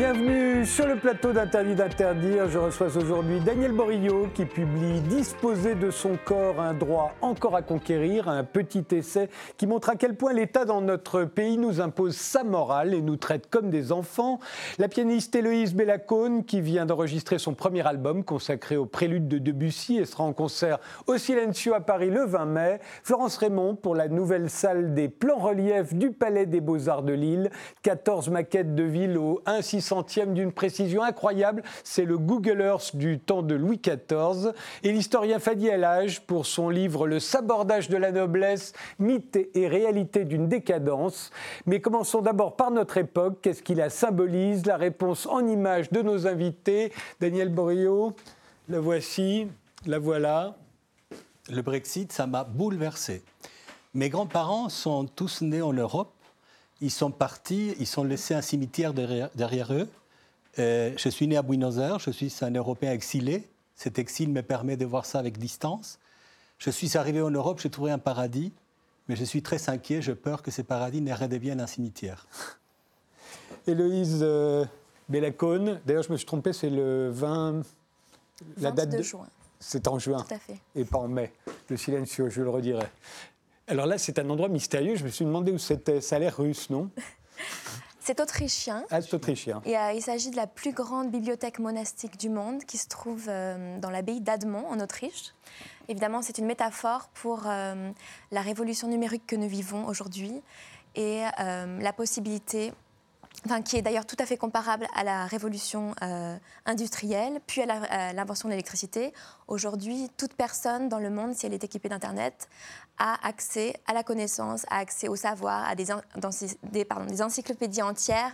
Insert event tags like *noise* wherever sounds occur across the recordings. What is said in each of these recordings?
Bienvenue sur le plateau d'Interdit d'interdire. Je reçois aujourd'hui Daniel Borillo qui publie Disposer de son corps, un droit encore à conquérir, un petit essai qui montre à quel point l'État dans notre pays nous impose sa morale et nous traite comme des enfants. La pianiste Héloïse Bellacone qui vient d'enregistrer son premier album consacré au prélude de Debussy et sera en concert au Silencio à Paris le 20 mai. Florence Raymond pour la nouvelle salle des plans reliefs du Palais des Beaux-Arts de Lille. 14 maquettes de ville au 1 d'une précision incroyable. C'est le Google Earth du temps de Louis XIV. Et l'historien Fadi Elage pour son livre Le sabordage de la noblesse, mythe et réalité d'une décadence. Mais commençons d'abord par notre époque. Qu'est-ce qui la symbolise? La réponse en images de nos invités. Daniel Borio, la voici, la voilà. Le Brexit, ça m'a bouleversé. Mes grands-parents sont tous nés en Europe ils sont partis, ils sont laissés un cimetière derrière, eux. Euh, je suis né à Buenos Aires, je suis un Européen exilé. Cet exil me permet de voir ça avec distance. Je suis arrivé en Europe, j'ai trouvé un paradis, mais je suis très inquiet, j'ai peur que ces paradis ne redeviennent un cimetière. *laughs* Héloïse euh, Bellacone, d'ailleurs je me suis trompé, c'est le 20... La date de juin. C'est en juin. Tout à fait. Et pas en mai. Le silencio, je le redirai. Alors là, c'est un endroit mystérieux. Je me suis demandé où c'était. Ça a l'air russe, non *laughs* c'est autrichien. Ah, c'est autrichien. Et, euh, il s'agit de la plus grande bibliothèque monastique du monde qui se trouve euh, dans l'abbaye d'Admont, en Autriche. Évidemment, c'est une métaphore pour euh, la révolution numérique que nous vivons aujourd'hui et la possibilité qui est d'ailleurs tout à fait comparable à la révolution euh, industrielle, puis à l'invention de l'électricité. Aujourd'hui, toute personne dans le monde, si elle est équipée d'Internet, a accès à la connaissance, a accès au savoir, à des, des, pardon, des encyclopédies entières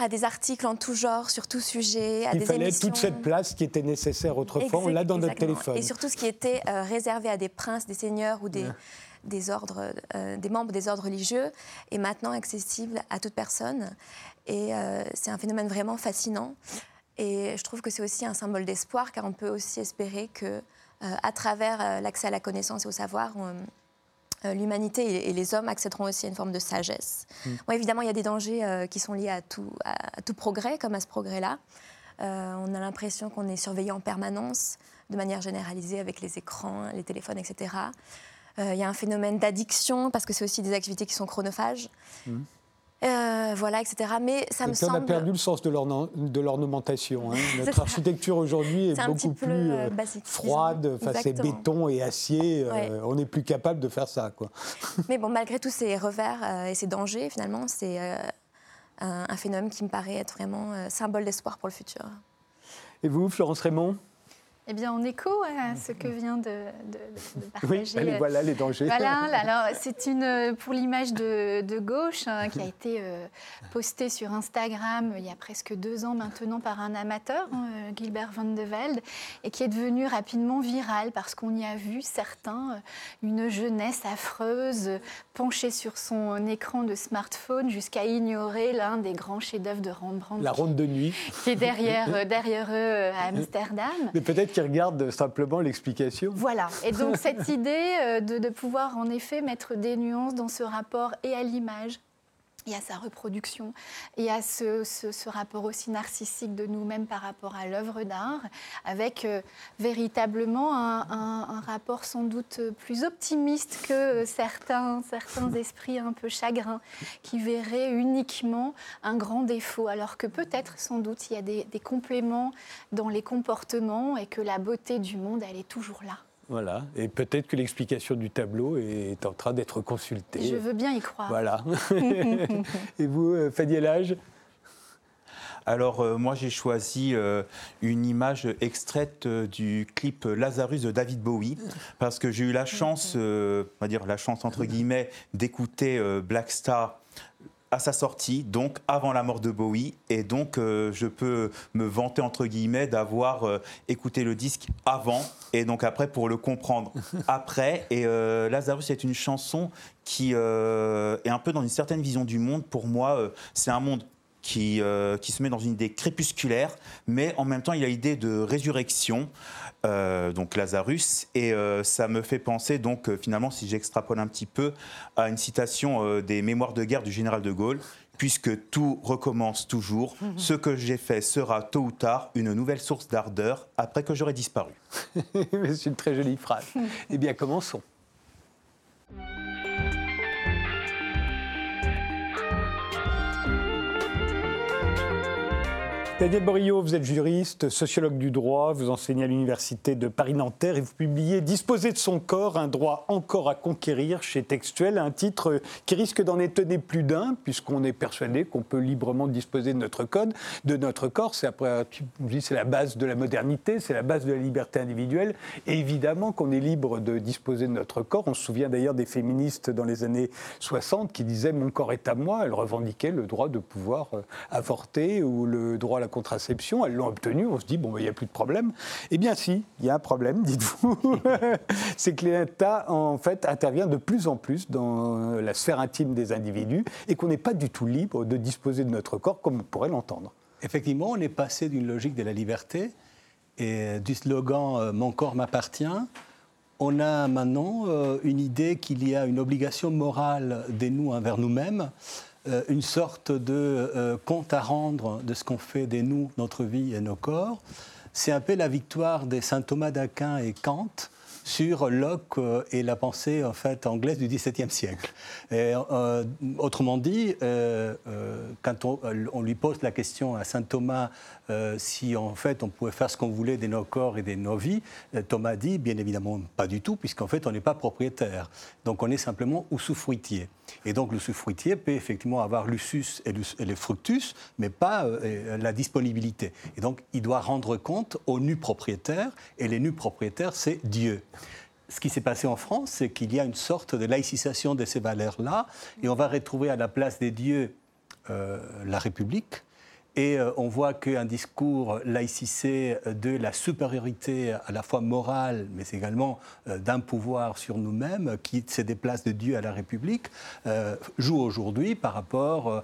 à des articles en tout genre, sur tout sujet, à Il des fallait toute cette place qui était nécessaire autrefois, on l'a dans notre téléphone. Et surtout ce qui était euh, réservé à des princes, des seigneurs ou des, des, ordres, euh, des membres des ordres religieux est maintenant accessible à toute personne. Et euh, c'est un phénomène vraiment fascinant. Et je trouve que c'est aussi un symbole d'espoir, car on peut aussi espérer que, euh, à travers l'accès à la connaissance et au savoir, l'humanité et les hommes accéderont aussi à une forme de sagesse. Mm. évidemment, il y a des dangers qui sont liés à tout, à, tout, progrès, comme à ce progrès-là. on a l'impression qu'on est surveillé en permanence, de manière généralisée, avec les écrans, les téléphones, etc. Euh, il y a un phénomène d'addiction parce que c'est aussi des activités qui sont chronophages. Mmh. Euh, voilà, etc. Mais ça me semble. On a perdu le sens de l'ornementation. Hein. *laughs* Notre architecture aujourd'hui est, beaucoup plus euh, froide, à béton et acier. on n'est plus capable de faire ça. Quoi. *laughs* Mais bon, malgré tous ces revers et ces dangers, finalement, c'est un, un, phénomène qui me paraît être vraiment symbole d'espoir pour le futur. Et vous, Florence Raymond? Eh bien, en écho à ce que vient de, *laughs* partager. Oui, voilà les dangers. Voilà, *laughs* alors c'est une pour l'image de, gauche hein, qui a été euh, postée sur Instagram il y a presque deux ans maintenant par un amateur, hein, euh, Gilbert Van de Velde, et qui est devenue rapidement virale parce qu'on y a vu certains, euh, une jeunesse affreuse penchée sur son écran de smartphone jusqu'à ignorer l'un des grands chefs-d'œuvre de Rembrandt. La ronde de nuit. Qui est derrière, *laughs* derrière eux à Amsterdam. Mais peut-être regarde simplement l'explication. Voilà. Et donc *laughs* cette idée euh, de, de, pouvoir en effet mettre des nuances dans ce rapport et à l'image et à sa reproduction, et à ce, ce, rapport aussi narcissique de nous-mêmes par rapport à l'œuvre d'art, avec euh, véritablement un, rapport sans doute plus optimiste que certains, certains esprits un peu chagrins qui verraient uniquement un grand défaut, alors que peut-être sans doute il y a des compléments dans les comportements et que la beauté du monde, elle est toujours là. Voilà, et peut-être que l'explication du tableau est en train d'être consultée. Je veux bien y croire. Voilà. *laughs* et vous, euh, Fadi Lage alors euh, moi j'ai choisi euh, une image extraite du clip Lazarus de David Bowie parce que j'ai eu la chance, on va dire la chance entre guillemets, d'écouter Black Star à sa sortie, donc avant la mort de Bowie, et donc euh, je peux me vanter entre guillemets d'avoir euh, écouté le disque avant et donc après pour le comprendre *laughs* après. Et euh, Lazarus est une chanson qui est un peu dans une certaine vision du monde. Pour moi, c'est un monde qui, qui se met dans une idée crépusculaire, mais en même temps, il a l'idée de résurrection. donc Lazarus, et ça me fait penser donc finalement, si j'extrapole un petit peu, à une citation des Mémoires de guerre du général de Gaulle, puisque tout recommence toujours. Mhm. Ce que j'ai fait sera tôt ou tard une nouvelle source d'ardeur après que j'aurai disparu. *laughs* C'est une très jolie phrase. *laughs* eh bien, commençons. Daniel Borillo, vous êtes juriste, sociologue du droit, vous enseignez à l'université de Paris-Nanterre et vous publiez Disposer de son corps, un droit encore à conquérir chez Textuel, un titre qui risque d'en étonner plus d'un, puisqu'on est persuadé qu'on peut librement disposer de notre code, de notre corps. C'est après, c'est la base de la modernité, c'est la base de la liberté individuelle. Évidemment qu'on est libre de disposer de notre corps. On se souvient d'ailleurs des féministes dans les années 60 qui disaient Mon corps est à moi. Elles revendiquaient le droit de pouvoir euh, avorter ou le droit à la contraception, elles l'ont obtenue, on se dit, bon, il n'y a plus de problème. Eh bien si, il y a un problème, *laughs* dites-vous. *laughs* c'est que l'État, en fait, intervient de plus en plus dans la sphère intime des individus et qu'on n'est pas du tout libre de disposer de notre corps comme on pourrait l'entendre. Effectivement, on est passé d'une logique de la liberté et du slogan euh, Mon corps m'appartient on a maintenant euh, une idée qu'il y a une obligation morale des nous envers nous-mêmes euh, une sorte de euh, compte à rendre de ce qu'on fait des nous, notre vie et nos corps. C'est un peu la victoire des saint Thomas d'Aquin et Kant sur Locke euh, et la pensée en fait anglaise du XVIIe siècle. Et, euh, autrement dit, euh, quand on, lui pose la question à saint Thomas si en fait on pouvait faire ce qu'on voulait de nos corps et de nos vies, Thomas dit bien évidemment pas du tout, puisqu'en fait on n'est pas propriétaire. Donc on est simplement usufruitier. Et donc l'usufruitier peut effectivement avoir l'usus et, le fructus, mais pas la disponibilité. Et donc il doit rendre compte aux nus propriétaires, et les nus propriétaires, c'est Dieu ce qui s'est passé en France, c'est qu'il y a une sorte de laïcisation de ces valeurs-là, et on va retrouver à la place des dieux euh, la République. Et euh, on voit qu'un discours laïcisé de la supériorité à la fois morale, mais également euh, d'un pouvoir sur nous-mêmes, qui se déplace de Dieu à la République, joue aujourd'hui par rapport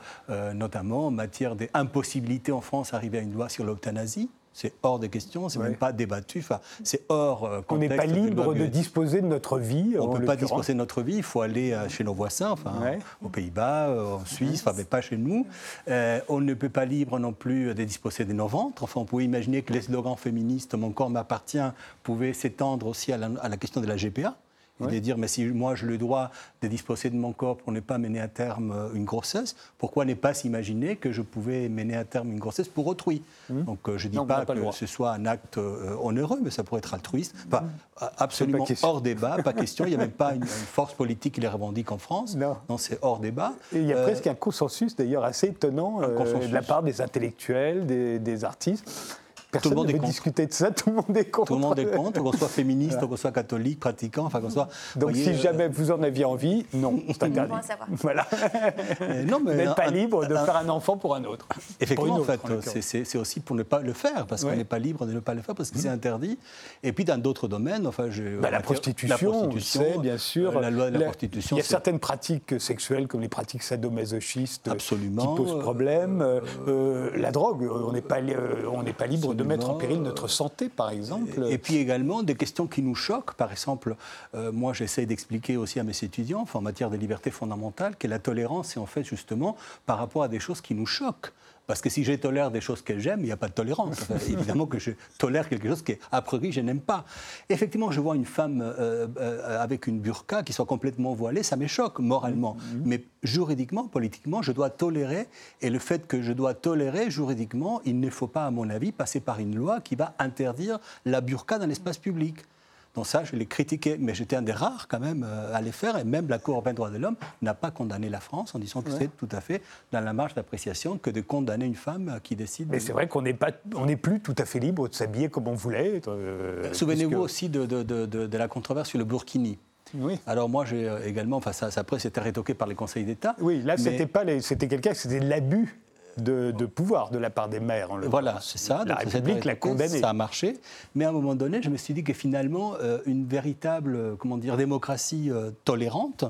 notamment en matière d'impossibilité en France d'arriver à une loi sur l'euthanasie. C'est hors de question, c'est même pas débattu. Enfin, c'est hors euh, On n'est pas libre de disposer de notre vie. On ne peut pas disposer de notre vie. Il faut aller euh, chez nos voisins, enfin, aux Pays-Bas, euh, en Suisse, enfin, mais pas chez nous. on ne peut pas libre non plus de disposer de nos ventres. Enfin, on pouvait imaginer que les slogans féministes "Mon corps m'appartient" pouvaient s'étendre aussi à la question de la GPA et de dire mais si moi j'ai le droit de disposer de mon corps pour ne pas mener à terme euh, une grossesse, pourquoi ne pas s'imaginer que je pouvais mener à terme une grossesse pour autrui mmh. Donc euh, je ne dis pas, que ce soit un acte euh, onéreux, mais ça pourrait être altruiste. Enfin, mmh. Absolument hors débat, pas *laughs* question. Il n'y a même pas une, force politique qui les revendique en France. Non, c'est hors débat. Et il y a presque un consensus d'ailleurs assez étonnant de la part des intellectuels, des, des artistes tout le monde est discuter de ça, tout le monde est contre. Tout le monde est contre, qu'on soit *laughs* féministe, qu'on soit catholique, pratiquant, enfin qu'on soit. Donc si jamais vous en aviez envie, non, c'est interdit. Voilà. *laughs* non, mais vous n'êtes pas libre de faire un enfant pour un autre. Effectivement, en fait, c'est aussi pour ne pas le faire, parce qu'on n'est pas libre de ne pas le faire, parce que c'est mmh. interdit. Et puis dans d'autres domaines, enfin, je, bah, la, prostitution, on sait, bien sûr. La loi de la, prostitution. Il y a certaines pratiques sexuelles, comme les pratiques sadomasochistes, Absolument. qui posent problème. Euh, euh, la drogue, on n'est pas, on n'est pas libre de mettre en péril notre santé, par exemple. Et, puis également des questions qui nous choquent. Par exemple, euh, moi j'essaie d'expliquer aussi à mes étudiants, en matière de liberté fondamentale, que la tolérance, c'est en fait justement par rapport à des choses qui nous choquent. Parce que si je tolère des choses que j'aime, il n'y a pas de tolérance. *laughs* évidemment que je tolère quelque chose qu'à priori je n'aime pas. Effectivement, je vois une femme euh, euh, avec une burqa qui soit complètement voilée, ça me choque moralement. Mm-hmm. Mais juridiquement, politiquement, je dois tolérer. Et le fait que je dois tolérer juridiquement, il ne faut pas, à mon avis, passer par une loi qui va interdire la burqa dans l'espace public. Donc ça, je l'ai critiqué, mais j'étais un des rares quand même euh, à les faire, et même la Cour européenne des droits de l'homme n'a pas condamné la France en disant que c'est tout à fait dans la marge d'appréciation que de condamner une femme qui décide. Mais c'est vrai qu'on n'est pas, on n'est plus tout à fait libre de s'habiller comme on voulait. Euh, Souvenez-vous aussi de, de, de, la controverse sur le burkini. Oui. Alors moi, j'ai euh, également, enfin ça, après c'était rétoqué par les conseils d'État. Oui, là, c'était pas, c'était quelqu'un, c'était de l'abus de, pouvoir de la part des maires. En voilà, c'est ça. La République l'a condamné. Ça a marché. Mais à un moment donné, je me suis dit que finalement, euh, une véritable comment dire, démocratie euh, tolérante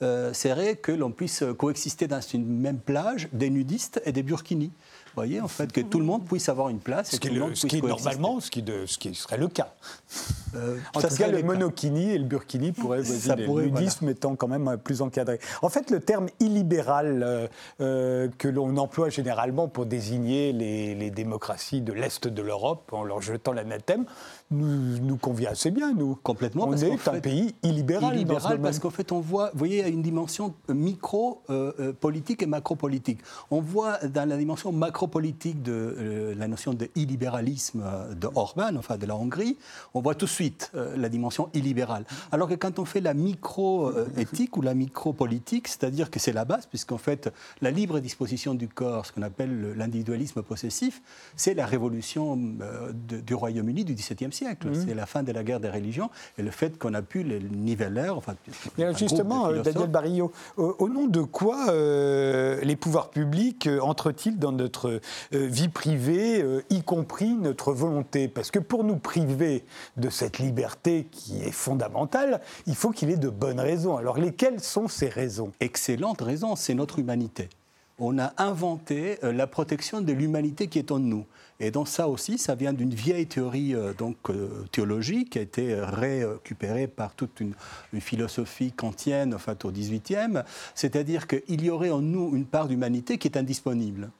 serait que l'on puisse coexister dans une même plage des nudistes et des burkinis voyez, en fait, que tout le monde puisse avoir une place. Ce qui, est normalement, ce qui, ce qui, serait le cas. Euh, en tout cas, le monokini et le burkini pourraient ça le nudisme étant quand même plus encadré. En fait, le terme illibéral euh, euh, que l'on emploie généralement pour désigner les, les démocraties de l'Est de l'Europe, en leur jetant l'anathème, nous, nous, convient assez bien, nous. Complètement. On est un pays illibéral. Illibéral parce qu'en fait, on voit, vous voyez, une dimension micro-politique et macro-politique. On voit dans la dimension macro-politique de la notion de illibéralisme de Orban, enfin de la Hongrie, on voit tout de suite la dimension illibérale. Alors que quand on fait la micro-éthique ou la micro-politique, c'est-à-dire que c'est la base, puisqu'en fait, la libre disposition du corps, ce qu'on appelle l'individualisme possessif, c'est la révolution du Royaume-Uni du XVIIe siècle siècle. Mhm. C'est la fin de la guerre des religions et le fait qu'on a pu les niveler. Enfin, justement, Daniel Barillo, au, nom de quoi euh, les pouvoirs publics euh, entrent-ils dans notre euh, vie privée, y compris notre volonté? Parce que pour nous priver de cette liberté qui est fondamentale, il faut qu'il ait de bonnes raisons. Alors lesquelles sont ces raisons? Excellentes raisons, c'est notre humanité on a inventé la protection de l'humanité qui est en nous. Et donc ça aussi, ça vient d'une vieille théorie euh, donc, euh, théologique qui a été récupérée par toute une, philosophie kantienne en fait, au XVIIIe, c'est-à-dire qu'il y aurait en nous une part d'humanité qui est indisponible.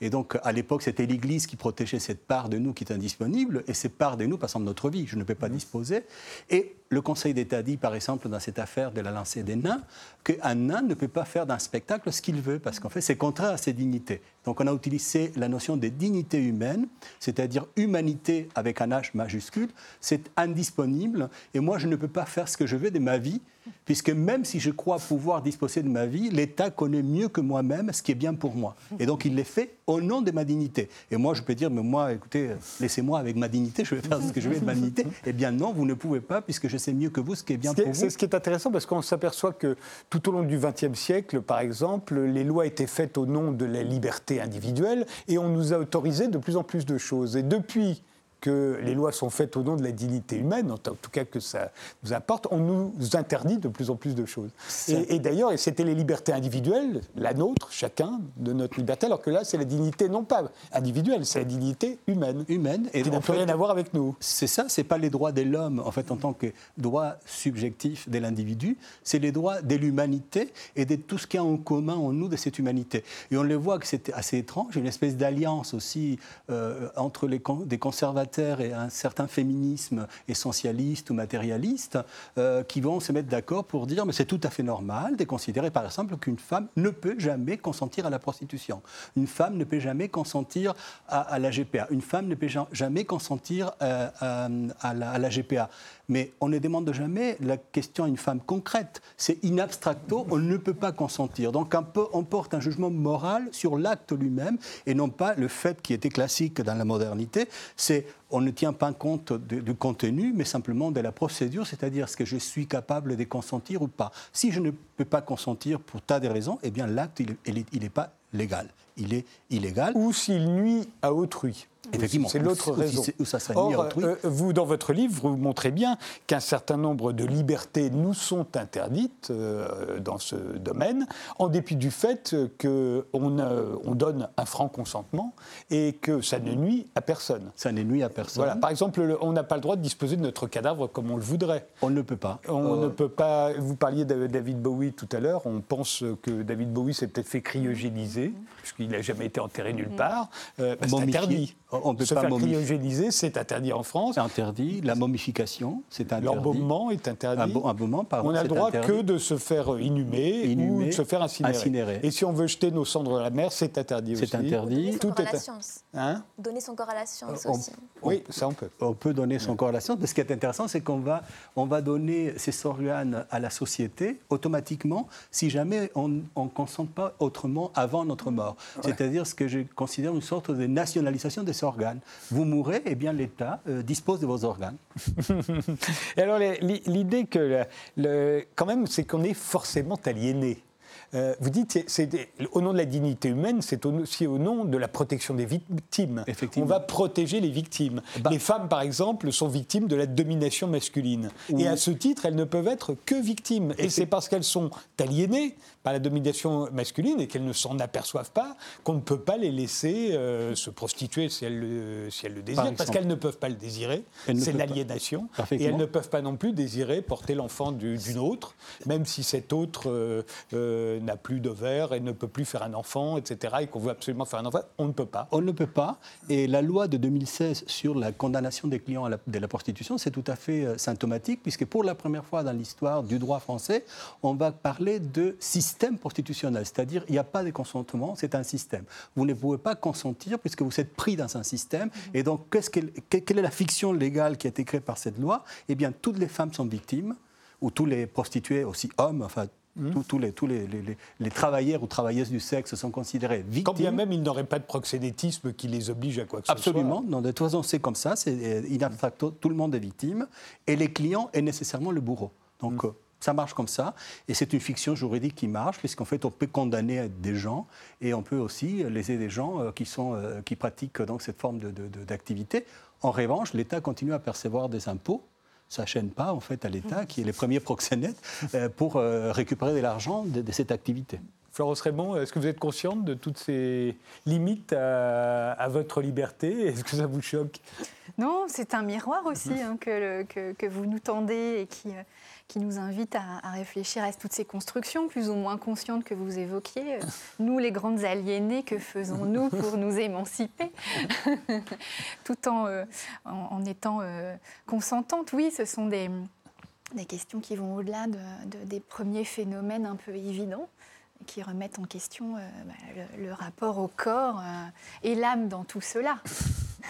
Et donc, à l'époque, c'était l'Église qui protégeait cette part de nous qui est indisponible, et cette part de nous, par exemple, notre vie, je ne peux pas disposer. Et le Conseil d'État dit, par exemple, dans cette affaire de la lancée des nains, qu'un nain ne peut pas faire d'un spectacle ce qu'il veut, parce qu'en fait, c'est contraire à ses dignités. Donc, on a utilisé la notion de dignité humaine, c'est-à-dire humanité avec un H majuscule. C'est indisponible, et moi, je ne peux pas faire ce que je veux de ma vie, puisque même si je crois pouvoir disposer de ma vie, l'État connaît mieux que moi-même ce qui est bien pour moi. Et donc, il l'est fait au nom de ma dignité. Et moi, je peux dire, mais moi, écoutez, laissez-moi avec ma dignité, je vais faire ce que je veux de ma dignité. Eh bien non, vous ne pouvez pas, puisque je sais mieux que vous ce qui est bien pour vous. C'est ce qui est intéressant, parce qu'on s'aperçoit que tout au long du XXe siècle, par exemple, les lois étaient faites au nom de la liberté individuelle, et on nous a autorisé de plus en plus de choses. Et depuis que les lois sont faites au nom de la dignité humaine, en tout cas que ça nous importe, on nous interdit de plus en plus de choses. Et, d'ailleurs, c'était les libertés individuelles, la nôtre, chacun, de notre liberté, alors que là, c'est la dignité non pas individuelle, c'est la dignité humaine. Humaine. Et qui n'a plus rien à voir avec nous. C'est ça, c'est pas les droits de l'homme, en fait, en tant que droit subjectif de l'individu, c'est les droits de l'humanité et de tout ce qu'il y a en commun en nous de cette humanité. Et on le voit que c'est assez étrange, une espèce d'alliance aussi euh, entre les, des conservateurs et un certain féminisme essentialiste ou matérialiste euh, qui vont se mettre d'accord pour dire mais c'est tout à fait normal de considérer par exemple qu'une femme ne peut jamais consentir à la prostitution. Une femme ne peut jamais consentir à, la GPA. Une femme ne peut jamais consentir euh, la, à la GPA mais on ne demande jamais la question à une femme concrète. C'est in abstracto, on ne peut pas consentir. Donc on porte un jugement moral sur l'acte lui-même et non pas le fait qui était classique dans la modernité, c'est on ne tient pas compte du contenu, mais simplement de la procédure, c'est-à-dire est-ce que je suis capable de consentir ou pas. Si je ne peux pas consentir pour tas de raisons, eh bien l'acte, il n'est pas légal. Il est illégal. Ou s'il nuit à autrui. Effectivement. C'est l'autre raison. Où ça serait Or, euh, vous, dans votre livre, vous montrez bien qu'un certain nombre de libertés nous sont interdites euh, dans ce domaine, en dépit du fait qu'on on donne un franc consentement et que ça ne nuit à personne. Ça ne nuit à personne. Voilà. Par exemple, on n'a pas le droit de disposer de notre cadavre comme on le voudrait. On ne peut pas. On ne peut pas. Vous parliez de David Bowie tout à l'heure. On pense que David Bowie s'est peut-être fait cryogéniser, puisqu'il n'a jamais été enterré nulle part. Euh, c'est interdit. On peut Se pas faire cryogéniser, c'est interdit en France. C'est interdit. La momification, c'est interdit. L'embaumement est interdit. Un, moment, pardon, On n'a le droit que de se faire inhumer, ou de se faire incinérer. Et si on veut jeter nos cendres dans la mer, c'est interdit aussi. C'est interdit. Donner son corps à la science. Hein donner son corps à la science aussi. Oui, ça on peut. On peut donner son corps à la science. Mais ce qui est intéressant, c'est qu'on va, on va donner ces organes à la société automatiquement si jamais on ne consente pas autrement avant notre mort. C'est-à-dire ce que je considère une sorte de nationalisation de organes. Vous mourrez, et eh bien l'État euh, dispose de vos organes. *laughs* et alors l'idée que, quand même, c'est qu'on est forcément aliéné. Euh, vous dites, c'est au nom de la dignité humaine, c'est aussi au nom de la protection des victimes. On va protéger les victimes. Bah les femmes, par exemple, sont victimes de la domination masculine. Et à ce titre, elles ne peuvent être que victimes. Et, c'est parce qu'elles sont aliénées par la domination masculine et qu'elles ne s'en aperçoivent pas qu'on ne peut pas les laisser euh, se prostituer si elles le, si elles le désirent, parce qu'elles ne peuvent pas le désirer. C'est l'aliénation. Et elles ne peuvent pas non plus désirer porter l'enfant d'une autre, même si cet autre euh, euh, n'a plus d'ovaire et ne peut plus faire un enfant, etc., et qu'on veut absolument faire un enfant. On ne peut pas. On ne peut pas. Et la loi de 2016 sur la condamnation des clients de la prostitution, c'est tout à fait symptomatique, puisque pour la première fois dans l'histoire du droit français, on va parler de système prostitutionnel, c'est-à-dire il n'y a pas de consentement, c'est un système. Vous ne pouvez pas consentir puisque vous êtes pris dans un système. Et donc, qu'est-ce quelle est la fiction légale qui a été créée par cette loi? Eh bien, toutes les femmes sont victimes, ou tous les prostituées, aussi hommes, enfin mmh. Tous, les, tous les, les, travailleurs ou travailleuses du sexe sont considérés victimes. Quand bien même il n'aurait pas de proxénétisme qui les oblige à quoi que ce soit. Absolument. de toute façon, c'est comme ça. C'est, tout le monde est victime. Et les clients est nécessairement le bourreau. Donc, mmh. euh, ça marche comme ça, et c'est une fiction juridique qui marche, puisqu'en fait, on peut condamner des gens, et on peut aussi léser des gens euh, qui, sont, euh, qui pratiquent donc cette forme d'activité. De, en revanche, l'État continue à percevoir des impôts, ça ne chaîne pas en fait à l'État, qui est les premiers proxénètes, euh, pour récupérer de l'argent de, cette activité. Florence Raymond, est-ce que vous êtes consciente de toutes ces limites à, votre liberté? Est-ce que ça vous choque? Non, c'est un miroir aussi hein, que, que, que, vous nous tendez et qui, qui nous invite à, réfléchir à toutes ces constructions plus ou moins conscientes que vous évoquiez. Nous, les grandes aliénées, que faisons-nous pour nous émanciper *laughs* Tout en, euh, en, étant euh, consentantes. Oui, ce sont des, des questions qui vont au-delà de, des premiers phénomènes un peu évidents qui remettent en question euh, bah, le, rapport au corps et l'âme dans tout cela.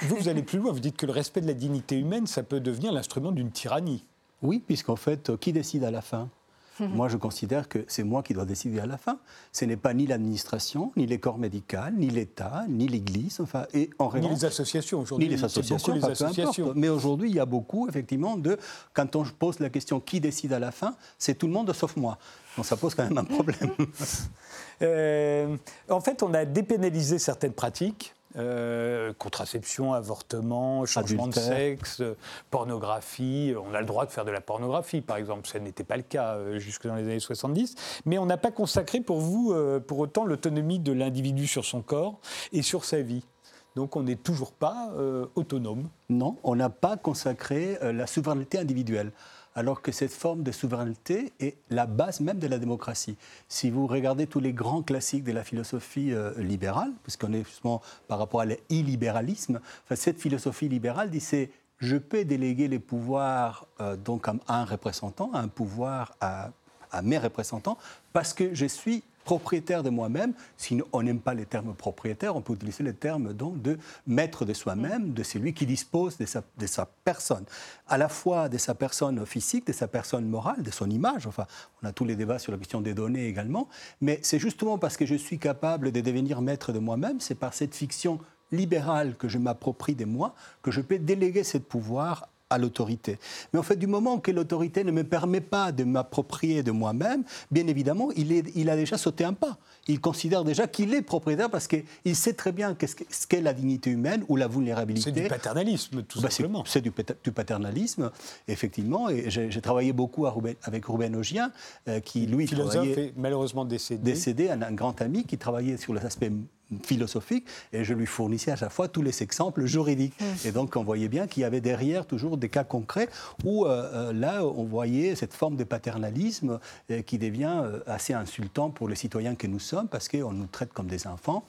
Vous, vous allez plus loin, vous dites que le respect de la dignité humaine, ça peut devenir l'instrument d'une tyrannie. Oui, puisqu'en fait, euh, qui décide à la fin? *laughs* Moi, je considère que c'est moi qui dois décider à la fin. Ce n'est pas ni l'administration, ni les corps médicaux, ni l'État, ni l'Église, enfin, et en Ni les associations aujourd'hui. Ni les associations, les associations. Mais aujourd'hui, il y a beaucoup, effectivement, de quand on pose la question qui décide à la fin, c'est tout le monde sauf moi. Donc ça pose quand même un problème. *laughs* Euh, en fait, on a dépénalisé certaines pratiques. Euh, contraception, avortement, changement de sexe, pornographie. On a le droit de faire de la pornographie, par exemple. Ça n'était pas le cas euh, jusque dans les années 70. Mais on n'a pas consacré pour vous, euh, pour autant, l'autonomie de l'individu sur son corps et sur sa vie. Donc on n'est toujours pas autonome. Non, on n'a pas consacré la souveraineté individuelle alors que cette forme de souveraineté est la base même de la démocratie. Si vous regardez tous les grands classiques de la philosophie euh, libérale, puisqu'on est justement par rapport à l'illibéralisme, cette philosophie libérale dit c'est je peux déléguer les pouvoirs euh, donc à un représentant, à un pouvoir à mes représentants, parce que je suis propriétaire de moi-même. Si on n'aime pas les termes propriétaire, on peut utiliser le terme donc de maître de soi-même, de celui qui dispose de sa, de sa, personne, à la fois de sa personne physique, de sa personne morale, de son image. Enfin, on a tous les débats sur la question des données également. Mais c'est justement parce que je suis capable de devenir maître de moi-même, c'est par cette fiction libérale que je m'approprie de moi que je peux déléguer ce pouvoir à l'autorité. Mais en fait, du moment que l'autorité ne me permet pas de m'approprier de moi-même, bien évidemment, il, il, a déjà sauté un pas. Il considère déjà qu'il est propriétaire parce qu'il sait très bien ce qu'est la dignité humaine ou la vulnérabilité. C'est du paternalisme, tout bah, simplement. C'est du, paternalisme, effectivement. Et j'ai travaillé beaucoup avec Ruben Ogien, euh, qui, lui, philosophe est malheureusement décédé. Décédé, un, un grand ami qui travaillait sur les aspects philosophique et je lui fournissais à chaque fois tous les exemples juridiques. Mm. Et donc on voyait bien qu'il y avait derrière toujours des cas concrets où euh, euh, là on voyait cette forme de paternalisme euh, qui devient assez insultant pour les citoyens que nous sommes parce qu'on nous traite comme des enfants,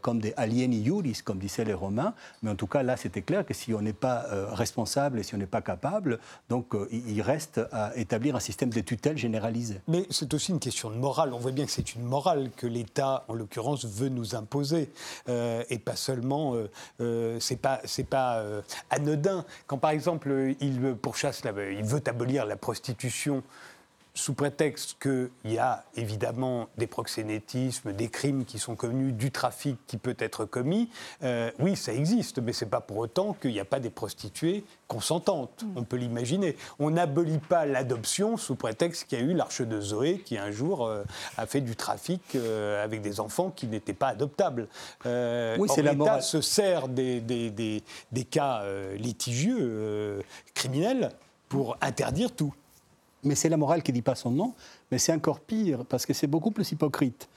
comme des alieni iuris, comme disaient les Romains. Mais en tout cas là c'était clair que si on n'est pas responsable et si on n'est pas capable, donc il reste à établir un système de tutelle généralisé. Mais c'est aussi une question de morale. On voit bien que c'est une morale que l'État, en l'occurrence, veut nous imposer euh, et pas seulement, euh, euh, c'est pas, c'est pas anodin. Quand par exemple il pourchasse, il veut abolir la prostitution sous prétexte qu'il y a évidemment des proxénétismes, des crimes qui sont connus, du trafic qui peut être commis, euh, oui, ça existe, mais ce n'est pas pour autant qu'il n'y a pas des prostituées consentantes. Mm. On peut l'imaginer. On n'abolit pas l'adoption sous prétexte qu'il y a eu l'arche de Zoé qui un jour euh, a fait du trafic euh, avec des enfants qui n'étaient pas adoptables. oui, c'est l'État se sert des, des, des, des cas litigieux, criminels, pour interdire tout mais c'est la morale qui ne dit pas son nom, mais c'est encore pire, parce que c'est beaucoup plus hypocrite.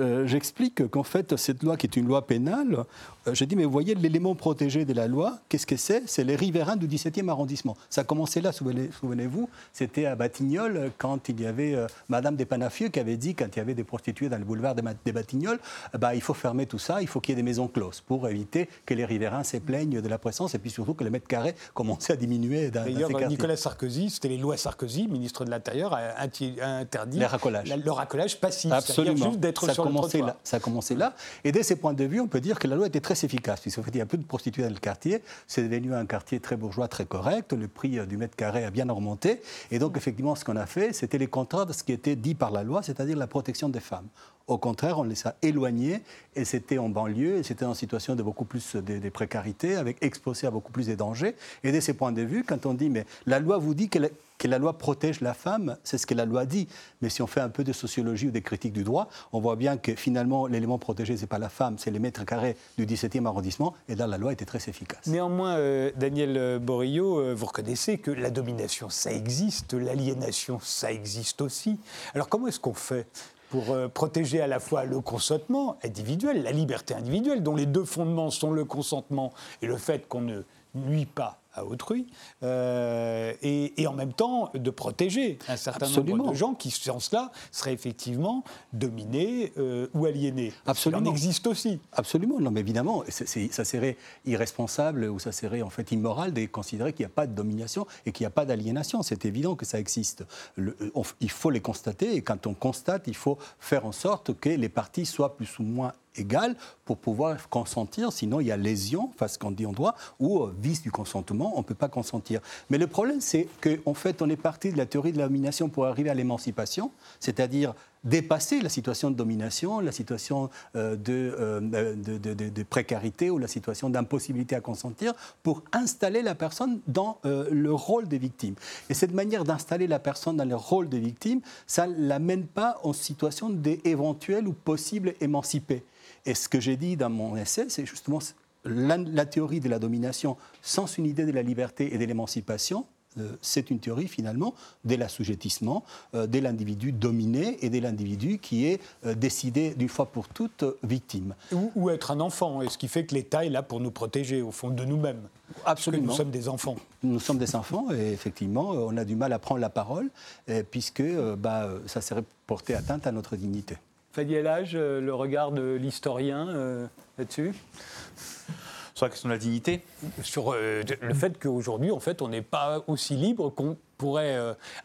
Euh, j'explique qu'en fait, cette loi qui est une loi pénale, euh, je dis, mais vous voyez, l'élément protégé de la loi, qu'est-ce que c'est? C'est les riverains du 17e arrondissement. Ça a commencé là, souvenez-vous, c'était à Batignolles, quand il y avait euh, Madame Despanafieux qui avait dit, quand il y avait des prostituées dans le boulevard des, Batignolles, bah, il faut fermer tout ça, il faut qu'il y ait des maisons closes pour éviter que les riverains se plaignent de la présence et puis surtout que les mètres carrés commençaient à diminuer dans, D'ailleurs, Nicolas Sarkozy, c'était les lois Sarkozy, ministre de l'Intérieur, a, interdit le racolage passif. Absolument. Juste d'être sur ça a commencé là. Et dès ces points de vue, on peut dire que la loi était très efficace, puisqu'en fait, il y a peu de prostituées dans le quartier. C'est devenu un quartier très bourgeois, très correct. Le prix euh, du mètre carré a bien augmenté. Et donc, effectivement, ce qu'on a fait, c'était les contrats de ce qui était dit par la loi, c'est-à-dire la protection des femmes. Au contraire, on les a éloignés et c'était en banlieue, et c'était en situation de beaucoup plus de, précarité, avec exposé à beaucoup plus de dangers. Et de ces points de vue, quand on dit, mais la loi vous dit que la loi protège la femme, c'est ce que la loi dit. Mais si on fait un peu de sociologie ou des critiques du droit, on voit bien que finalement, l'élément protégé, ce n'est pas la femme, c'est les mètres carrés du 17e arrondissement. Et là, la loi était très efficace. Néanmoins, euh, Daniel Borillo, euh, vous reconnaissez que la domination, ça existe, l'aliénation, ça existe aussi. Alors comment est-ce qu'on fait? Pour euh, protéger à la fois le consentement individuel, la liberté individuelle, dont les deux fondements sont le consentement et le fait qu'on ne nuit pas à autrui, euh, et, en même temps de protéger un certain nombre de gens qui, sans cela, seraient effectivement dominés euh, ou aliénés. Absolument. Il existe aussi. Absolument, non mais évidemment, ça serait irresponsable ou ça serait en fait immoral de considérer qu'il n'y a pas de domination et qu'il n'y a pas d'aliénation. C'est évident que ça existe. il faut les constater et quand on constate, il faut faire en sorte que les partis soient plus ou moins égales pour pouvoir consentir, sinon il y a lésion, face ce qu'on dit en droit, ou euh, vice du consentement, on ne peut pas consentir. Mais le problème, c'est qu'en fait, on est parti de la théorie de la pour arriver à l'émancipation, c'est-à-dire dépasser la situation de domination, la situation euh, euh, de, précarité ou la situation d'impossibilité à consentir pour installer la personne dans le rôle des victimes. Et cette manière d'installer la personne dans le rôle des victimes, ça ne l'amène pas en situation d'éventuel ou possible émancipé. Et ce que j'ai dit dans mon essai, c'est justement la, théorie de la domination sans une idée de la liberté et de l'émancipation. Euh, c'est une théorie finalement de l'assujettissement, euh, de l'individu dominé et de l'individu qui est euh, décidé d'une fois pour toutes victime. Ou, être un enfant, et ce qui fait que l'État est là pour nous protéger au fond de nous-mêmes. Absolument. Nous sommes des enfants. Nous sommes des enfants et effectivement, on a du mal à prendre la parole puisque bah, ça serait porter atteinte à notre dignité. Fadi Elage, le regard de l'historien euh, là-dessus? Sur la question de la dignité Sur euh, le fait qu'aujourd'hui, en fait, on n'est pas aussi libre qu'on pourrait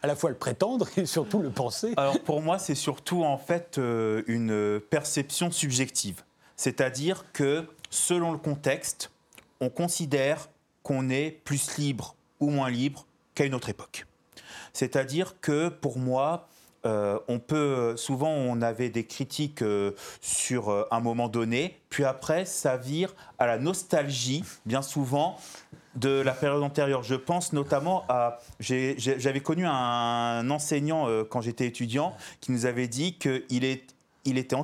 à la fois le prétendre et surtout le penser. Alors pour moi, c'est surtout en fait une perception subjective. C'est-à-dire que selon le contexte, on considère qu'on est plus libre ou moins libre qu'à une autre époque. C'est-à-dire que pour moi, euh, on peut souvent on avait des critiques euh, sur euh, un moment donné, puis après ça vire à la nostalgie, bien souvent de la période antérieure. Je pense notamment à j'avais connu un enseignant quand j'étais étudiant qui nous avait dit qu'il est, il était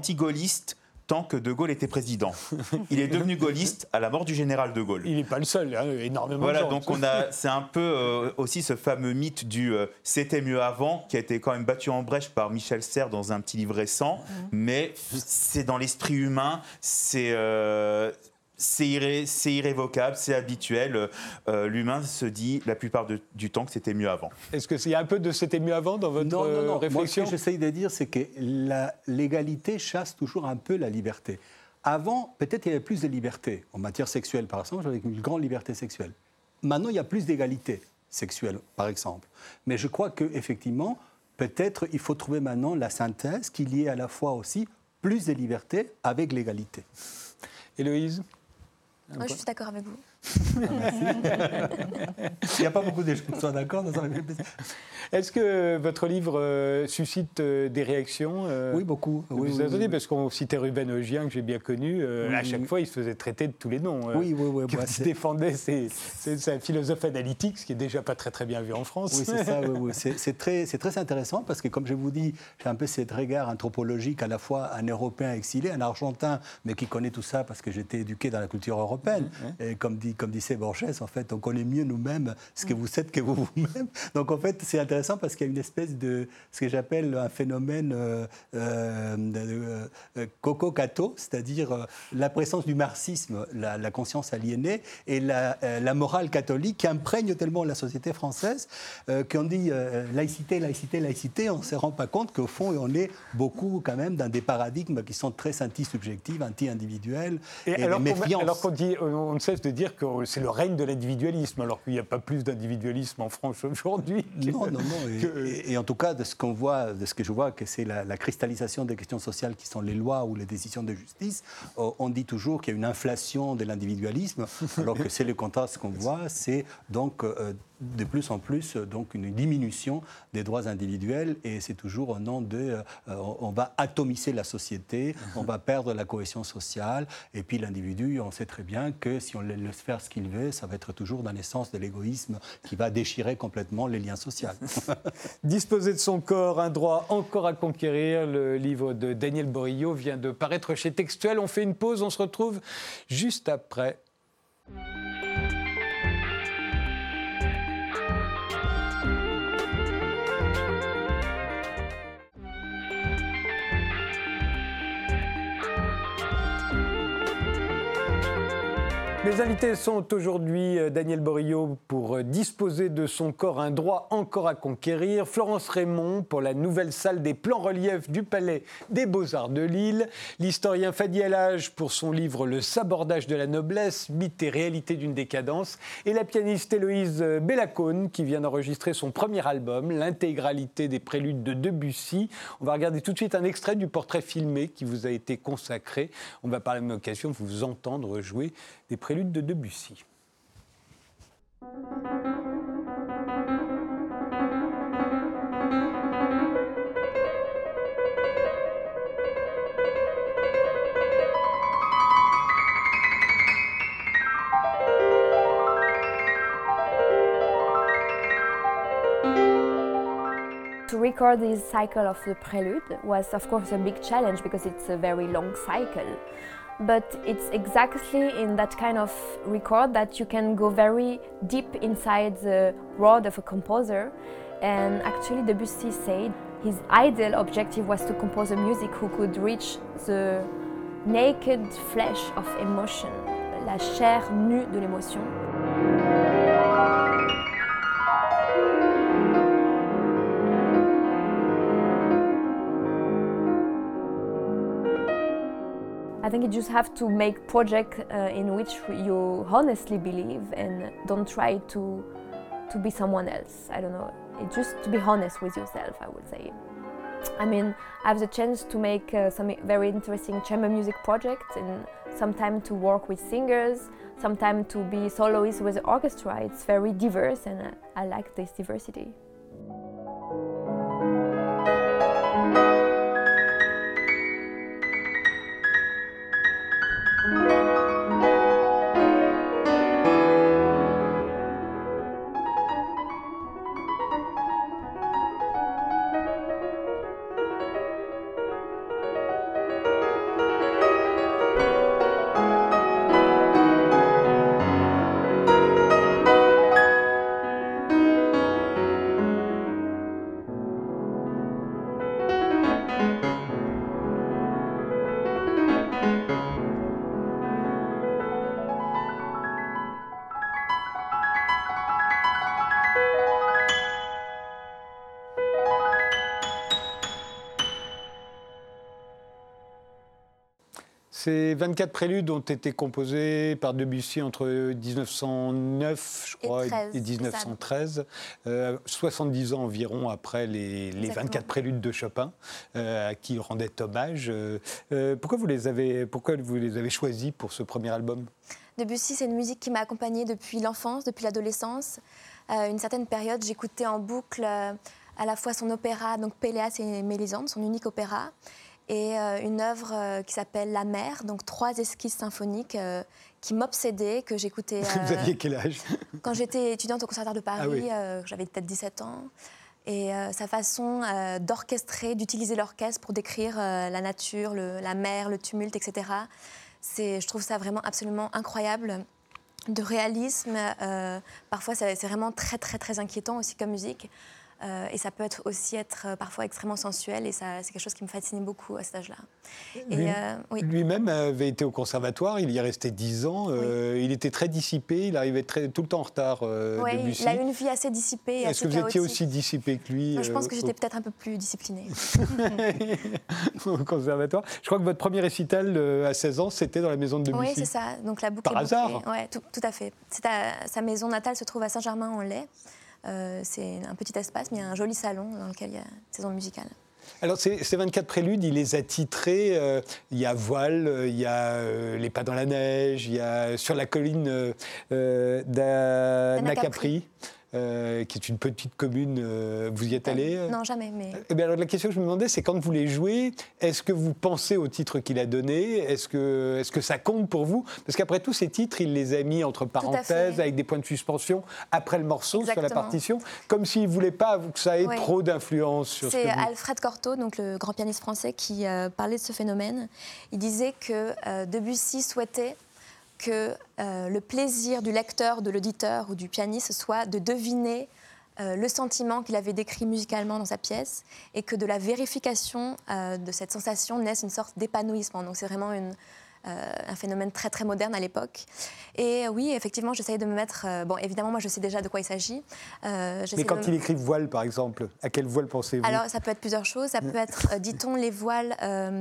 tant que De Gaulle était président. *laughs* Il est devenu gaulliste à la mort du général De Gaulle. Il n'est pas le seul, hein, énormément voilà, de gens. donc on a, c'est un peu euh, aussi ce fameux mythe du euh, c'était mieux avant, qui a été quand même battu en brèche par Michel Serres dans un petit livre récent, mmh. mais c'est dans l'esprit humain, c'est euh, c'est irrévocable, c'est habituel. Euh, l'humain se dit la plupart du temps que c'était mieux avant. Est-ce qu'il y a un peu de c'était mieux avant dans votre non, non, non. réflexion Moi, ce que j'essaye de dire, c'est que la l'égalité chasse toujours un peu la liberté. Avant, peut-être il y avait plus de liberté en matière sexuelle, par exemple, avec une grande liberté sexuelle. Maintenant, il y a plus d'égalité sexuelle, par exemple. Mais je crois qu'effectivement, peut-être il faut trouver maintenant la synthèse qu'il y ait à la fois aussi plus de liberté avec l'égalité. Héloïse? Moi, je suis d'accord avec vous. *laughs* Il n'y a pas beaucoup de qui sont d'accord. Est-ce que votre livre euh, suscite euh, des réactions euh, Oui, beaucoup. Oui, oui, parce qu'on citait Ruben Ogien, que j'ai bien connu. à chaque fois, il se faisait traiter de tous les noms. oui, oui, oui. Bah, il défendait c'est un philosophe analytique, ce qui est déjà pas très très bien vu en France. Oui, c'est ça. C'est très, très intéressant parce que, comme je vous dis, j'ai un peu cette regard anthropologique à la fois un Européen exilé, un Argentin, mais qui connaît tout ça parce que j'étais éduqué dans la culture européenne. Et comme, dit, comme disait Borges, en fait, on connaît mieux nous-mêmes ce que vous êtes que vous vous-même. *laughs* Donc, en fait, c'est intéressant parce qu'il y a une espèce de ce que j'appelle un phénomène euh, euh, euh coco-cato, c'est-à-dire euh, la présence du marxisme, la, conscience aliénée, et la, la, morale catholique qui imprègne tellement la société française qu'on dit laïcité, laïcité, laïcité, on ne se rend pas compte qu'au fond, on est beaucoup quand même dans des paradigmes qui sont très anti-subjectifs, anti-individuels, et, et alors qu'on dit, on ne cesse de dire que c'est le règne de l'individualisme, alors qu'il n'y a pas plus d'individualisme en France aujourd'hui. Non, non, non. Et, en tout cas, de ce qu'on voit, de ce que je vois, que c'est la, cristallisation des questions sociales qui sont les lois ou les décisions de justice, euh, on dit toujours qu'il y a une inflation de l'individualisme, alors que c'est le contraste qu'on voit, c'est donc euh, de plus en plus donc une diminution des droits individuels et c'est toujours au nom de euh, on va atomiser la société, on va perdre la cohésion sociale et puis l'individu, on sait très bien que si on laisse faire ce qu'il veut, ça va être toujours dans l'essence de l'égoïsme qui va déchirer complètement les liens sociaux. *laughs* Disposer de son corps, un droit encore à conquérir, le livre de Daniel Borillo vient de paraître chez Textuel. On fait une pause, on se retrouve juste après. Les invités sont aujourd'hui euh, Daniel Borillo pour euh, disposer de son corps, un droit encore à conquérir, Florence Raymond pour la nouvelle salle des plans reliefs du Palais des Beaux-Arts de Lille, l'historien Fadi Elage pour son livre Le sabordage de la noblesse, mythe et réalité d'une décadence, et la pianiste Héloïse Bellacone qui vient d'enregistrer son premier album, l'intégralité des préludes de Debussy. On va regarder tout de suite un extrait du portrait filmé qui vous a été consacré. On va par la même occasion vous entendre jouer des préludes de Debussy. Record this cycle of the prelude was, of course, a big challenge because it's a very long cycle. But it's exactly in that kind of record that you can go very deep inside the world of a composer. And actually, Debussy said his ideal objective was to compose a music who could reach the naked flesh of emotion, la chair nue de l'émotion. I think you just have to make project uh, in which you honestly believe and don't try to to be someone else. I don't know. It just to be honest with yourself, I would say. I mean, I have the chance to make uh, some very interesting chamber music projects and sometimes to work with singers, sometimes to be soloist with the orchestra. It's very diverse and I like this diversity. 24 préludes ont été composés par Debussy entre 1909, je crois, et, 1913, 70 euh, ans environ après les, 24 préludes de Chopin, euh, à qui il rendait hommage. Euh, pourquoi, vous les avez, pourquoi vous les avez choisis pour ce premier album? Debussy, c'est une musique qui m'a accompagnée depuis l'enfance, depuis l'adolescence. Une certaine période, j'écoutais en boucle à la fois son opéra, donc Péléas et Mélisande, son unique opéra, et euh, une œuvre euh, qui s'appelle La mer, donc trois esquisses symphoniques euh, qui m'obsédaient, que j'écoutais *laughs* Vous aviez quel âge? quand j'étais étudiante au Conservatoire de Paris, Ah oui. euh, j'avais peut-être 17 ans. Et sa façon d'orchestrer, d'utiliser l'orchestre pour décrire la nature, le- la mer, le tumulte, etc. Je trouve ça vraiment absolument incroyable de réalisme. euh, parfois, c'est c'est vraiment très, très, très inquiétant aussi comme musique. Euh, et ça peut être aussi être euh, parfois extrêmement sensuel. Et ça, c'est quelque chose qui me fascinait beaucoup à cet âge-là. Lui- euh, oui. Lui-même avait été au conservatoire, il y est resté 10 ans. euh, il était très dissipé, il arrivait très, tout le temps en retard. Debussy. il a une vie assez dissipée. Est-ce que vous étiez aussi dissipé que lui Moi, je pense que j'étais peut-être un peu plus disciplinée. *laughs* au, conservatoire Je crois que votre premier récital à 16 ans, c'était dans la maison de Debussy. Oui, c'est ça. Donc la boucle Par est hasard Ouais, tout, tout à fait. C'est à- sa maison natale se trouve à Saint-Germain-en-Laye. Euh, c'est un petit espace, mais il y a un joli salon dans lequel il y a une saison musicale. Alors, ces, ces 24 préludes, il les a titrés. euh, il y a Voile, euh, il y a euh, Les pas dans la neige, il y a Sur la colline d'Anacapri, euh, qui est une petite commune. euh, vous y êtes allé euh Non, jamais, mais Eh bien, alors, la question que je me demandais, c'est quand vous les jouez, est-ce que vous pensez au titre qu'il a donné Est-ce que, est que ça compte pour vous? Parce qu'après tous ces titres, il les a mis entre parenthèses, avec des points de suspension, après le morceau, sur la partition, comme s'il ne voulait pas que ça ait trop d'influence sur ce c'est vous... Alfred Cortot, donc le grand pianiste français, qui euh, parlait de ce phénomène. Il disait que Debussy souhaitait que euh, le plaisir du lecteur, de l'auditeur ou du pianiste soit de deviner euh, le sentiment qu'il avait décrit musicalement dans sa pièce et que de la vérification euh, de cette sensation naisse une sorte d'épanouissement. Donc c'est vraiment une, euh, un phénomène très très moderne à l'époque. Et euh, oui, effectivement, j'essaye de me mettre... euh, bon, évidemment, moi je sais déjà de quoi il s'agit. Euh, Mais quand il écrit voile, par exemple, à quelle voile pensez-vous? Alors, ça peut être plusieurs choses. Ça peut être, dit-on, les voiles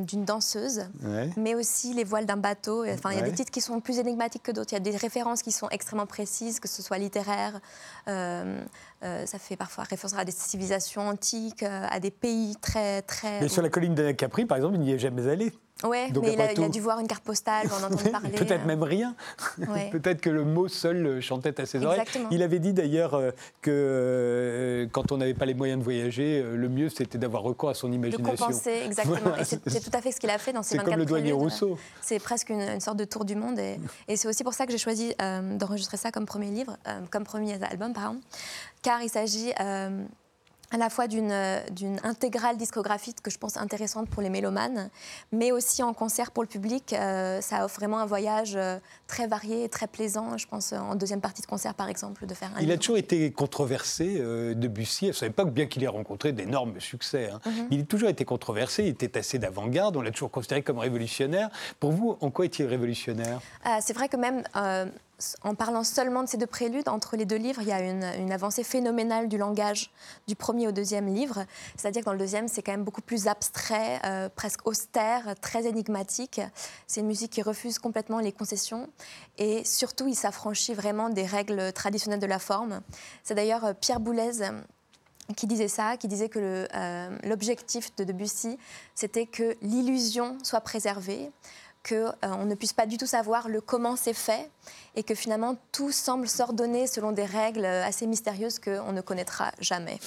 d'une danseuse, Ouais. mais aussi les voiles d'un bateau. Enfin, il y a Ouais. des titres qui sont plus énigmatiques que d'autres. Il y a des références qui sont extrêmement précises, que ce soit littéraire. ça fait parfois référence à des civilisations antiques, à des pays très, très. Mais sur la colline d'Anacapri, par exemple, il n'y est jamais allé. Ouais, Donc, mais il a, il dû voir une carte postale, on entend *laughs* parler. Peut-être euh, même rien. *laughs* ouais. Peut-être que le mot seul euh, chantait à ses oreilles. Exactement. Il avait dit d'ailleurs euh, que quand on n'avait pas les moyens de voyager, le mieux c'était d'avoir recours à son De imagination. compenser, *laughs* exactement. Voilà, Et c'est tout à fait ce qu'il a fait dans ses C'est 24 comme le douanier. Rousseau. C'est presque une, une sorte de tour du monde. Et, et c'est aussi pour ça que j'ai choisi euh, d'enregistrer ça comme premier livre, euh, comme premier album, pardon. Car il s'agit euh, à la fois d'une euh, d'une intégrale discographique que je pense intéressante pour les mélomanes, mais aussi en concert pour le public. euh, ça offre vraiment un voyage euh, très varié et très plaisant. Je pense en deuxième partie de concert, par exemple, de faire un Il a toujours été controversé, euh, Debussy, à cette époque, bien qu'il ait rencontré d'énormes succès. hein. Mhm. Il a toujours été controversé, il était assez d'avant-garde, on l'a toujours considéré comme révolutionnaire. Pour vous, en quoi est-il révolutionnaire? C'est vrai que même en parlant seulement de ces deux préludes, entre les deux livres, il y a une, avancée phénoménale du langage du premier au deuxième livre. C'est-à-dire que dans le deuxième, c'est quand même beaucoup plus abstrait, euh, presque austère, très énigmatique. C'est une musique qui refuse complètement les concessions. Et surtout, il s'affranchit vraiment des règles traditionnelles de la forme. C'est d'ailleurs euh, Pierre Boulez euh, qui disait ça, qui disait que l'objectif de Debussy, c'était que l'illusion soit préservée, qu'on ne puisse pas du tout savoir le comment c'est fait, et que finalement tout semble s'ordonner selon des règles euh, assez mystérieuses qu'on ne connaîtra jamais.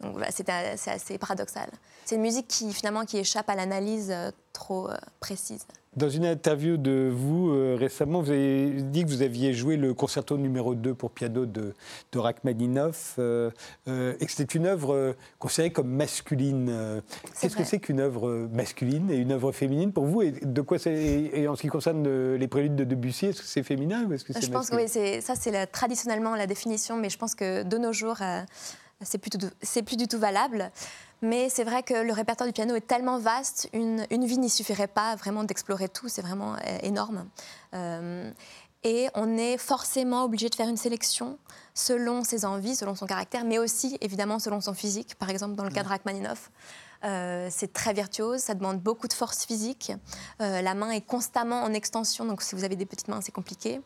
Donc voilà, c'est, euh, assez paradoxal. C'est une musique qui finalement qui échappe à l'analyse euh, trop euh, précise. Dans une interview de vous euh, récemment, vous avez dit que vous aviez joué le concerto numéro 2 pour piano de, de Rachmaninoff euh, euh, et que c'était une œuvre considérée comme masculine. Qu'est-ce que c'est qu'une œuvre masculine et une œuvre féminine pour vous et, de quoi c'est, et en ce qui concerne les préludes de Debussy, est-ce que c'est féminin ou est-ce que c'est Je pense que oui, ça c'est la- traditionnellement la définition, mais je pense que de nos jours, c'est, plus plus du tout valable. Mais c'est vrai que le répertoire du piano est tellement vaste, une, une vie n'y suffirait pas vraiment d'explorer tout, c'est vraiment euh, énorme. Euh, et on est forcément obligé de faire une sélection selon ses envies, selon son caractère, mais aussi évidemment selon son physique. Par exemple, dans le cas de Rachmaninoff, euh, c'est très virtuose, ça demande beaucoup de force physique. Euh, la main est constamment en extension, donc si vous avez des petites mains, c'est compliqué.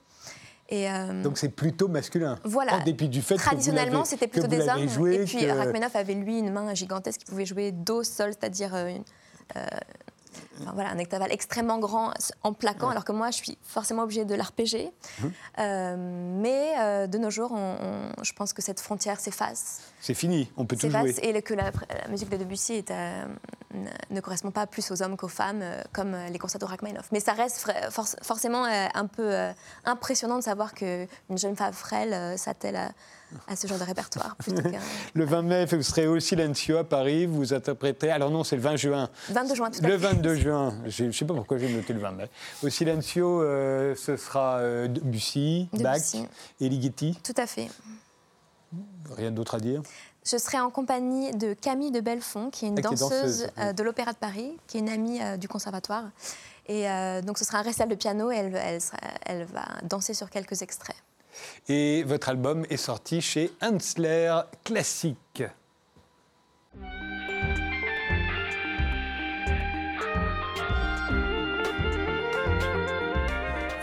Et, euh, Donc c'est plutôt masculin. Voilà. En dépit du fait Traditionnellement, c'était plutôt des hommes. joué, et puis que- Rachmaninoff avait lui une main gigantesque qui pouvait jouer do sol, c'est-à-dire euh, une- euh, voilà, un hectaval extrêmement grand en plaquant, alors que moi, je suis forcément obligée de l'arpéger. Mmh. mais de nos jours, je pense que cette frontière s'efface. C'est fini, on peut tout jouer. Et que la, musique de Debussy est, ne correspond pas plus aux hommes qu'aux femmes, comme les concerts de Rachmaninoff. Mais ça reste forcément un peu impressionnant de savoir qu'une jeune femme frêle s'attelle à à ce genre de répertoire. *laughs* le 20 mai, vous serez au Silencio à Paris, vous interprétez. Alors non, c'est le 20 juin. 22 juin, tout Le 22 juin, je ne sais pas pourquoi j'ai noté le 20 mai. Au Silencio, euh, ce sera euh, Debussy, Bach et Ligeti. Tout à fait. Rien d'autre à dire? Je serai en compagnie de Camille de Belfond, qui est une ah, danseuse, euh, de l'Opéra de Paris, qui est une amie du conservatoire. Et donc ce sera un récital de piano et elle, elle, elle va danser sur quelques extraits. Et votre album est sorti chez Hansler Classique.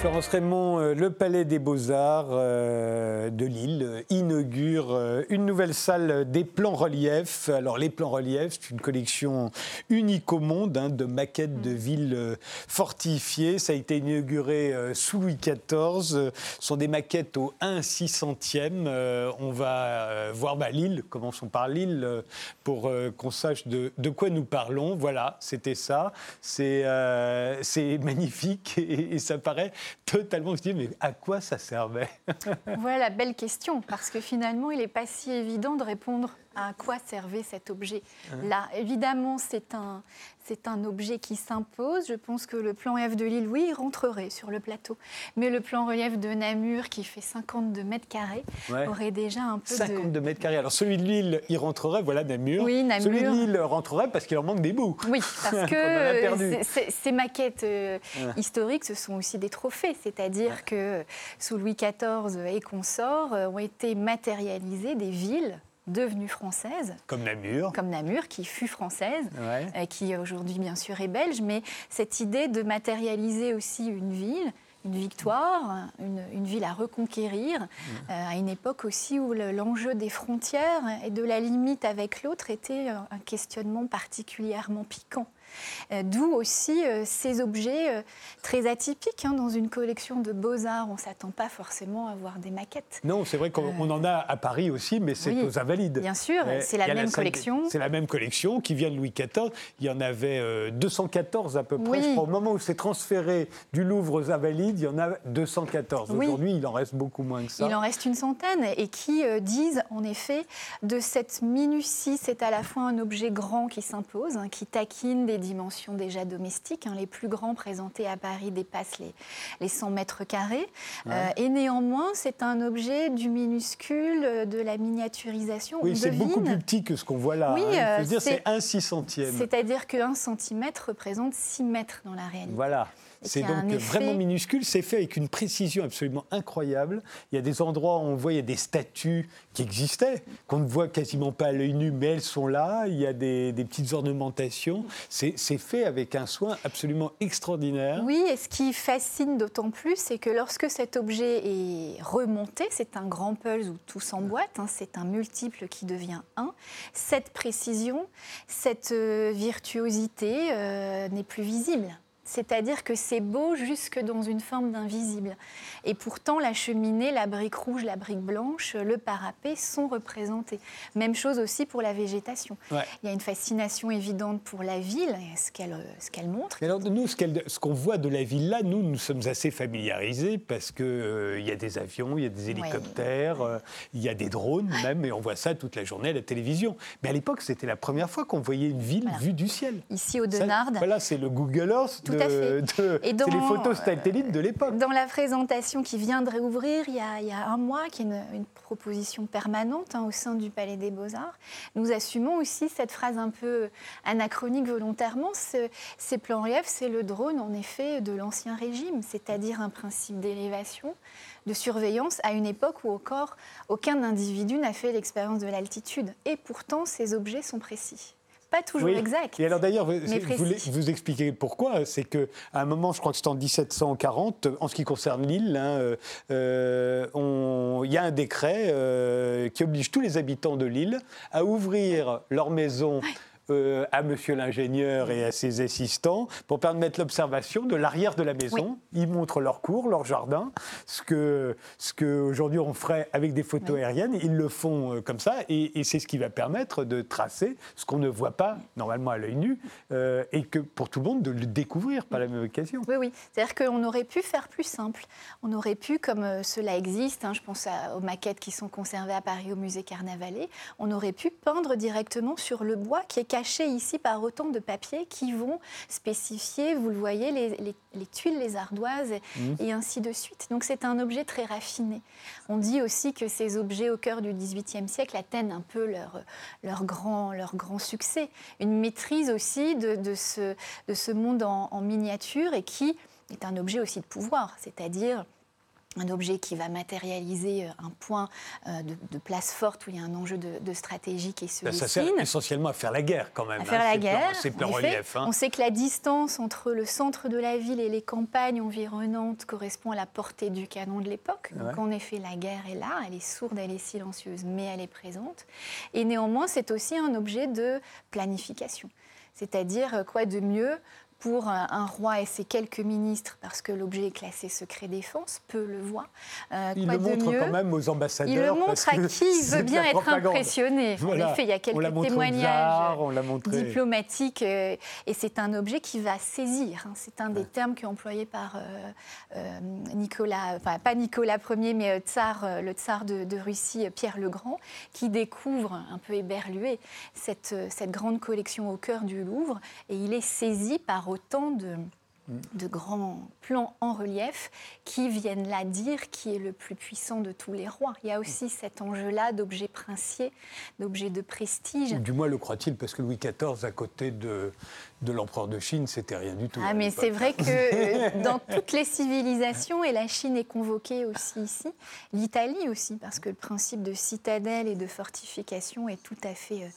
Florence Raymond, euh, le Palais des Beaux-Arts euh, de Lille euh, inaugure une nouvelle salle des plans reliefs. Alors, les plans reliefs, c'est une collection unique au monde hein, de maquettes de villes fortifiées. Ça a été inauguré sous Louis XIV. Ce sont des maquettes au 1 600e. On va voir bah, Lille, commençons par Lille, pour qu'on sache de, quoi nous parlons. Voilà, c'était ça. C'est *laughs* magnifique et, et ça paraît totalement se mais à quoi ça servait? Voilà, belle question, parce que finalement, il n'est pas si évident de répondre à quoi servait cet objet-là. Hein? Évidemment, c'est un, c'est un objet qui s'impose. Je pense que le plan F de Lille, oui, il rentrerait sur le plateau. Mais le plan relief de Namur, qui fait 52 mètres carrés, aurait déjà un peu 52 mètres carrés. Alors celui de Lille, il rentrerait, voilà Namur. Oui, Namur. Celui de Lille rentrerait parce qu'il en manque des bouts. Oui, *laughs* parce que ces maquettes euh, historiques, ce sont aussi des trophées. C'est-à-dire que sous Louis XIV et consorts euh, ont été matérialisées des villes devenue française. Comme Namur. Comme Namur, qui fut française, euh, qui aujourd'hui bien sûr est belge, mais cette idée de matérialiser aussi une ville, une victoire, une, ville à reconquérir, mmh. euh, à une époque aussi où l'enjeu des frontières et de la limite avec l'autre était un questionnement particulièrement piquant. Euh, d'où aussi euh, ces objets euh, très atypiques. Hein. Dans une collection de beaux-arts, on ne s'attend pas forcément à voir des maquettes. Non, c'est vrai qu'on en a à Paris aussi, mais c'est aux Invalides. Bien sûr, c'est la même collection. C'est la même collection qui vient de Louis XIV. Il y en avait 214 à peu près. au moment où c'est transféré du Louvre aux Invalides, il y en a 214. Aujourd'hui, il en reste beaucoup moins que ça. Il en reste une centaine et qui disent en effet de cette minutie, c'est à la fois un objet grand qui s'impose, hein, qui taquine des dimensions déjà domestiques. Hein. Les plus grands présentés à Paris dépassent les, les 100 mètres carrés. Euh, et néanmoins, c'est un objet du minuscule, de la miniaturisation. Oui, c'est beaucoup plus petit que ce qu'on voit là. Oui, hein. euh, c'est un six centième. C'est-à-dire qu'un centimètre représente 6 mètres dans la réalité. Voilà. C'est donc vraiment minuscule. C'est fait avec une précision absolument incroyable. Il y a des endroits où on voit il y a des statues qui existaient, qu'on ne voit quasiment pas à l'œil nu, mais elles sont là. Il y a des, petites ornementations. C'est fait avec un soin absolument extraordinaire. Oui, et ce qui fascine d'autant plus, c'est que lorsque cet objet est remonté, c'est un grand puzzle où tout s'emboîte, hein, c'est un multiple qui devient un. Cette précision, cette euh, virtuosité euh, n'est plus visible. C'est-à-dire que c'est beau jusque dans une forme d'invisible. Et pourtant, la cheminée, la brique rouge, la brique blanche, le parapet sont représentés. Même chose aussi pour la végétation. Il y a une fascination évidente pour la ville, ce qu'elle ce qu'elle montre. alors, nous, ce qu'on voit de la ville là, nous, nous sommes assez familiarisés parce qu'il euh, y a des avions, il y a des hélicoptères, euh, il y a des drones même, et on voit ça toute la journée à la télévision. Mais à l'époque, c'était la première fois qu'on voyait une ville vue du ciel. Ici, au Denard. Voilà, c'est le Google Earth de, et dans, les photos satellites de l'époque. Dans la présentation qui vient de réouvrir il y a, il y a un mois, qui est une, proposition permanente hein, au sein du Palais des Beaux-Arts, nous assumons aussi cette phrase un peu anachronique volontairement. ces plans reliefs, c'est le drone en effet de l'Ancien Régime, c'est-à-dire un principe d'élévation de surveillance à une époque où encore aucun individu n'a fait l'expérience de l'altitude. Et pourtant, ces objets sont précis pas toujours exact. Et alors d'ailleurs, vous, vous, expliquez pourquoi. C'est qu'à un moment, je crois que c'était en 1740, en ce qui concerne l'île, hein, euh, il y a un décret euh, qui oblige tous les habitants de l'île à ouvrir leur maison euh, à monsieur l'ingénieur et à ses assistants pour permettre l'observation de l'arrière de la maison. Ils montrent leur cour, leur jardin, ce que, ce que aujourd'hui on ferait avec des photos aériennes. Ils le font euh, comme ça et, et c'est ce qui va permettre de tracer ce qu'on ne voit pas normalement à l'œil nu euh, et que pour tout le monde de le découvrir par la même occasion. Oui, oui. C'est-à-dire qu'on aurait pu faire plus simple. On aurait pu, comme cela existe, hein, je pense aux maquettes qui sont conservées à Paris au musée Carnavalet, on aurait pu peindre directement sur le bois qui est caché ici par autant de papiers qui vont spécifier, vous le voyez, les, les- les tuiles, les ardoises et, et ainsi de suite. Donc c'est un objet très raffiné. On dit aussi que ces objets au cœur du XVIIIe siècle atteignent un peu leur, leur, grand, leur grand succès. Une maîtrise aussi de, de ce, de ce monde en, en miniature et qui est un objet aussi de pouvoir, c'est-à-dire un objet qui va matérialiser euh, un point euh, de, de place forte où il y a un enjeu de, de stratégie qui se ça sert essentiellement à faire la guerre quand même. à faire hein, la ces plans- guerre. Ces plans en effet. reliefs. hein. On sait que la distance entre le centre de la ville et les campagnes environnantes correspond à la portée du canon de l'époque. Donc Ouais. en effet, la guerre est là, elle est sourde, elle est silencieuse, mais elle est présente. Et néanmoins, c'est aussi un objet de planification. C'est-à-dire, euh, quoi de mieux pour un roi et ses quelques ministres, parce que l'objet est classé secret défense, peu le voient. Euh, Il quoi le montre mieux quand même aux ambassadeurs. il le parce montre à qui c'est veut bien être impressionné. Voilà. En effet, il y a quelques témoignages diplomatiques euh, et c'est un objet qui va saisir. hein. C'est un des termes qui est employé par euh, euh, Nicolas, enfin pas Nicolas Ier, mais tsar, le tsar de, de Russie, Pierre le Grand, qui découvre un peu éberlué cette, cette grande collection au cœur du Louvre et il est saisi par autant de de grands plans en relief qui viennent là dire qui est le plus puissant de tous les rois. Il y a aussi cet enjeu-là d'objets princiers, d'objets de prestige. Du moins le croit-il, parce que Louis XIV, à côté de, de l'empereur de Chine, c'était rien du tout. Ah, mais c'est vrai que *laughs* euh, dans toutes les civilisations, et la Chine est convoquée aussi ici, l'Italie aussi, parce que le principe de citadelle et de fortification est tout à fait euh,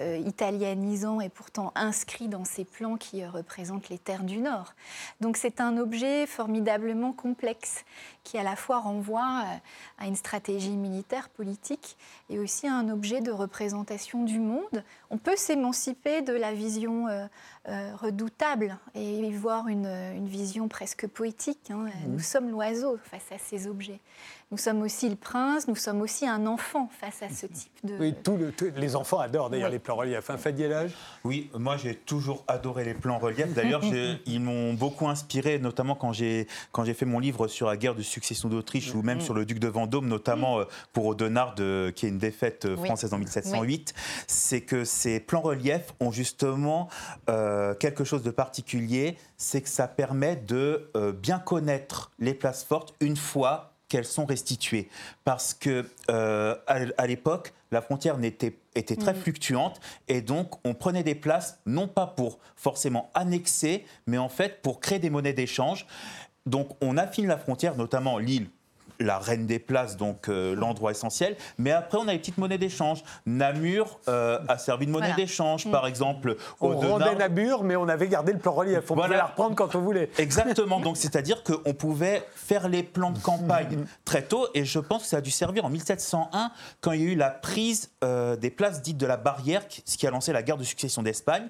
euh, italianisant et pourtant inscrit dans ces plans qui euh, représentent les terres du Nord. Donc c'est un objet formidablement complexe qui à la fois renvoie euh, à une stratégie militaire, politique, et aussi à un objet de représentation du monde. On peut s'émanciper de la vision euh, euh, redoutable et y voir une, une vision presque poétique. hein. Nous sommes l'oiseau face à ces objets. Nous sommes aussi le prince, nous sommes aussi un enfant face à ce type de... Oui, tout le- tout- les enfants adorent d'ailleurs Oui. les plans reliefs. Hein, Fadi Elhaj Oui, moi j'ai toujours adoré les plans reliefs. D'ailleurs, *laughs* ils m'ont beaucoup inspiré, notamment quand j'ai quand j'ai fait mon livre sur la guerre de succession d'Autriche ou même sur le duc de Vendôme, notamment euh, pour Audenarde, qui est une défaite euh, Oui. française en 1708. C'est que ces plans reliefs ont justement euh, quelque chose de particulier, c'est que ça permet de euh, bien connaître les places fortes une fois qu'elles sont restituées. Parce que euh, à, à l'époque, la frontière n'était était très fluctuante et donc on prenait des places non pas pour forcément annexer, mais en fait pour créer des monnaies d'échange. Donc on affine la frontière, notamment l'île. La reine des places, donc euh, l'endroit essentiel. Mais après, on a les petites monnaies d'échange. Namur euh, a servi de monnaie Voilà. d'échange, par exemple. On rendait Namur, mais on avait gardé le plan relief. On Voilà. pouvait la reprendre quand on voulait. *laughs* Exactement. Donc, c'est-à-dire qu'on pouvait faire les plans de campagne très tôt. Et je pense que ça a dû servir en 1701, quand il y a eu la prise euh, des places dites de la barrière, ce qui a lancé la guerre de succession d'Espagne.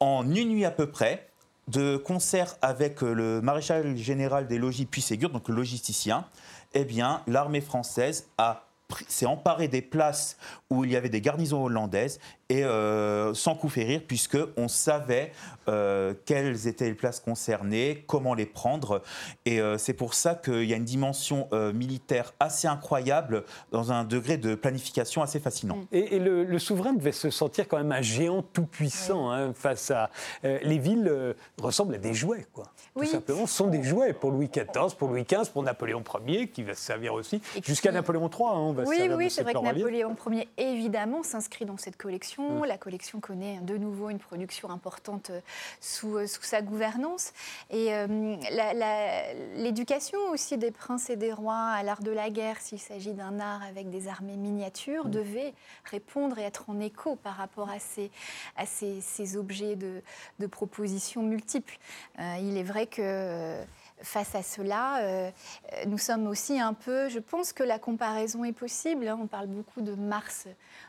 En une nuit à peu près, de concert avec le maréchal général des logis Puy-Ségur, donc le logisticien, eh bien, l'armée française s'est emparée des places où il y avait des garnisons hollandaises et euh, sans coup férir, puisque on savait euh, quelles étaient les places concernées, comment les prendre. Et euh, c'est pour ça qu'il y a une dimension euh, militaire assez incroyable, dans un degré de planification assez fascinant. Et, et le, le souverain devait se sentir quand même un géant tout-puissant hein, face à. euh, les villes euh, ressemblent à des jouets, quoi. Oui. Tout simplement, ce sont des jouets pour Louis XIV, pour Louis XV, pour Napoléon Ier, qui va se servir aussi, jusqu'à Napoléon III. hein, on va se Oui, oui, ces c'est vrai que. Napoléon Ier, évidemment, s'inscrit dans cette collection. La collection connaît de nouveau une production importante euh, sous, euh, sous sa gouvernance. Et euh, l'éducation aussi des princes et des rois à l'art de la guerre, s'il s'agit d'un art avec des armées miniatures, devait répondre et être en écho par rapport à ces, à ces, ces objets de, de propositions multiples. Euh, il est vrai que... face à cela, nous sommes aussi un peu, je pense que la comparaison est possible. Hein. On parle beaucoup de Mars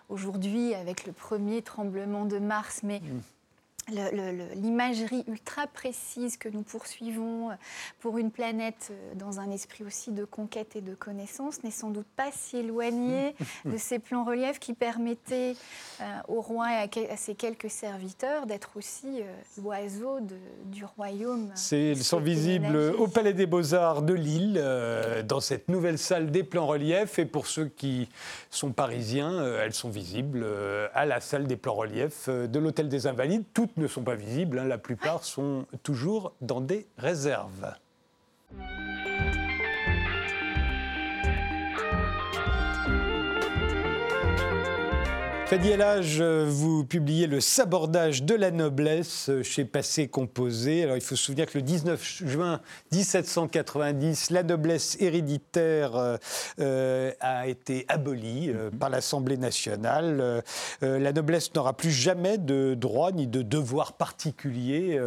aujourd'hui avec le premier tremblement de Mars, mais mm l'imagerie ultra précise que nous poursuivons euh, pour une planète euh, dans un esprit aussi de conquête et de connaissance n'est sans doute pas si éloignée *laughs* de ces plans reliefs qui permettaient euh, au roi et à, ses quelques serviteurs d'être aussi l'oiseau du royaume. Ils sont visibles au Palais des Beaux-Arts de Lille, dans cette nouvelle salle des plans reliefs. Et pour ceux qui sont parisiens, elles sont visibles à la salle des plans reliefs de l'Hôtel des Invalides. Ne sont pas visibles, hein. la plupart sont toujours dans des réserves. Fadi Elage, vous publiez Le sabordage de la noblesse chez Passé Composé. Alors il faut se souvenir que le 19 juin 1790, la noblesse héréditaire euh, euh, a été abolie euh, mhm. par l'Assemblée nationale. la noblesse n'aura plus jamais de droit ni de devoir particulier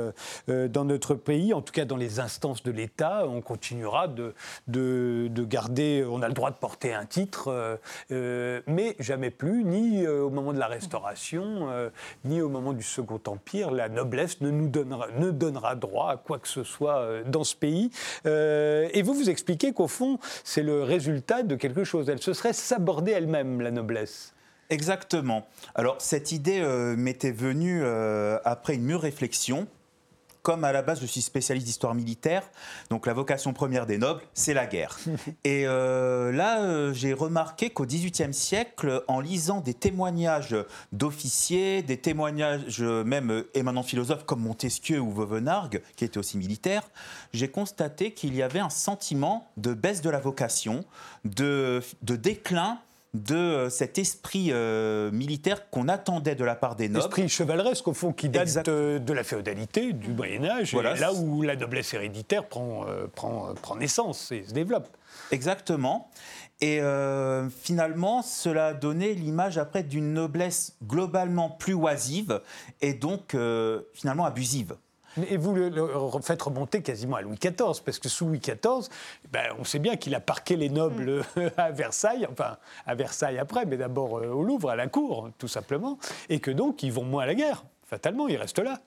dans notre pays, en tout cas dans les instances de l'État. On continuera de, de, de, garder, on a le droit de porter un titre, mais jamais plus, ni au moment de la Restauration, euh, ni au moment du Second Empire, la noblesse ne nous donnera, ne donnera droit à quoi que ce soit euh, dans ce pays. Euh, et vous vous expliquez qu'au fond, c'est le résultat de quelque chose. Elle se serait sabordée elle-même, la noblesse. Exactement. Alors cette idée m'était venue après une mûre réflexion comme à la base je suis spécialiste d'histoire militaire, donc la vocation première des nobles, c'est la guerre. *laughs* Et euh, là, euh, j'ai remarqué qu'au XVIIIe siècle, en lisant des témoignages d'officiers, des témoignages même émanant philosophes comme Montesquieu ou Vauvenargues, qui étaient aussi militaires, j'ai constaté qu'il y avait un sentiment de baisse de la vocation, de, de déclin de euh, cet esprit euh, militaire qu'on attendait de la part des nobles. Esprit chevaleresque, au fond, qui date de, la féodalité, du Moyen-Âge, voilà. là où la noblesse héréditaire prend, euh, prend, prend naissance et se développe. Exactement. Et finalement, cela a donné l'image après d'une noblesse globalement plus oisive et donc finalement abusive. Et vous le, faites remonter quasiment à Louis XIV, parce que sous Louis XIV, ben, on sait bien qu'il a parqué les nobles mm. *laughs* à Versailles, enfin à Versailles après, mais d'abord euh, au Louvre, à la cour, tout simplement, et que donc ils vont moins à la guerre. Fatalement, ils restent là.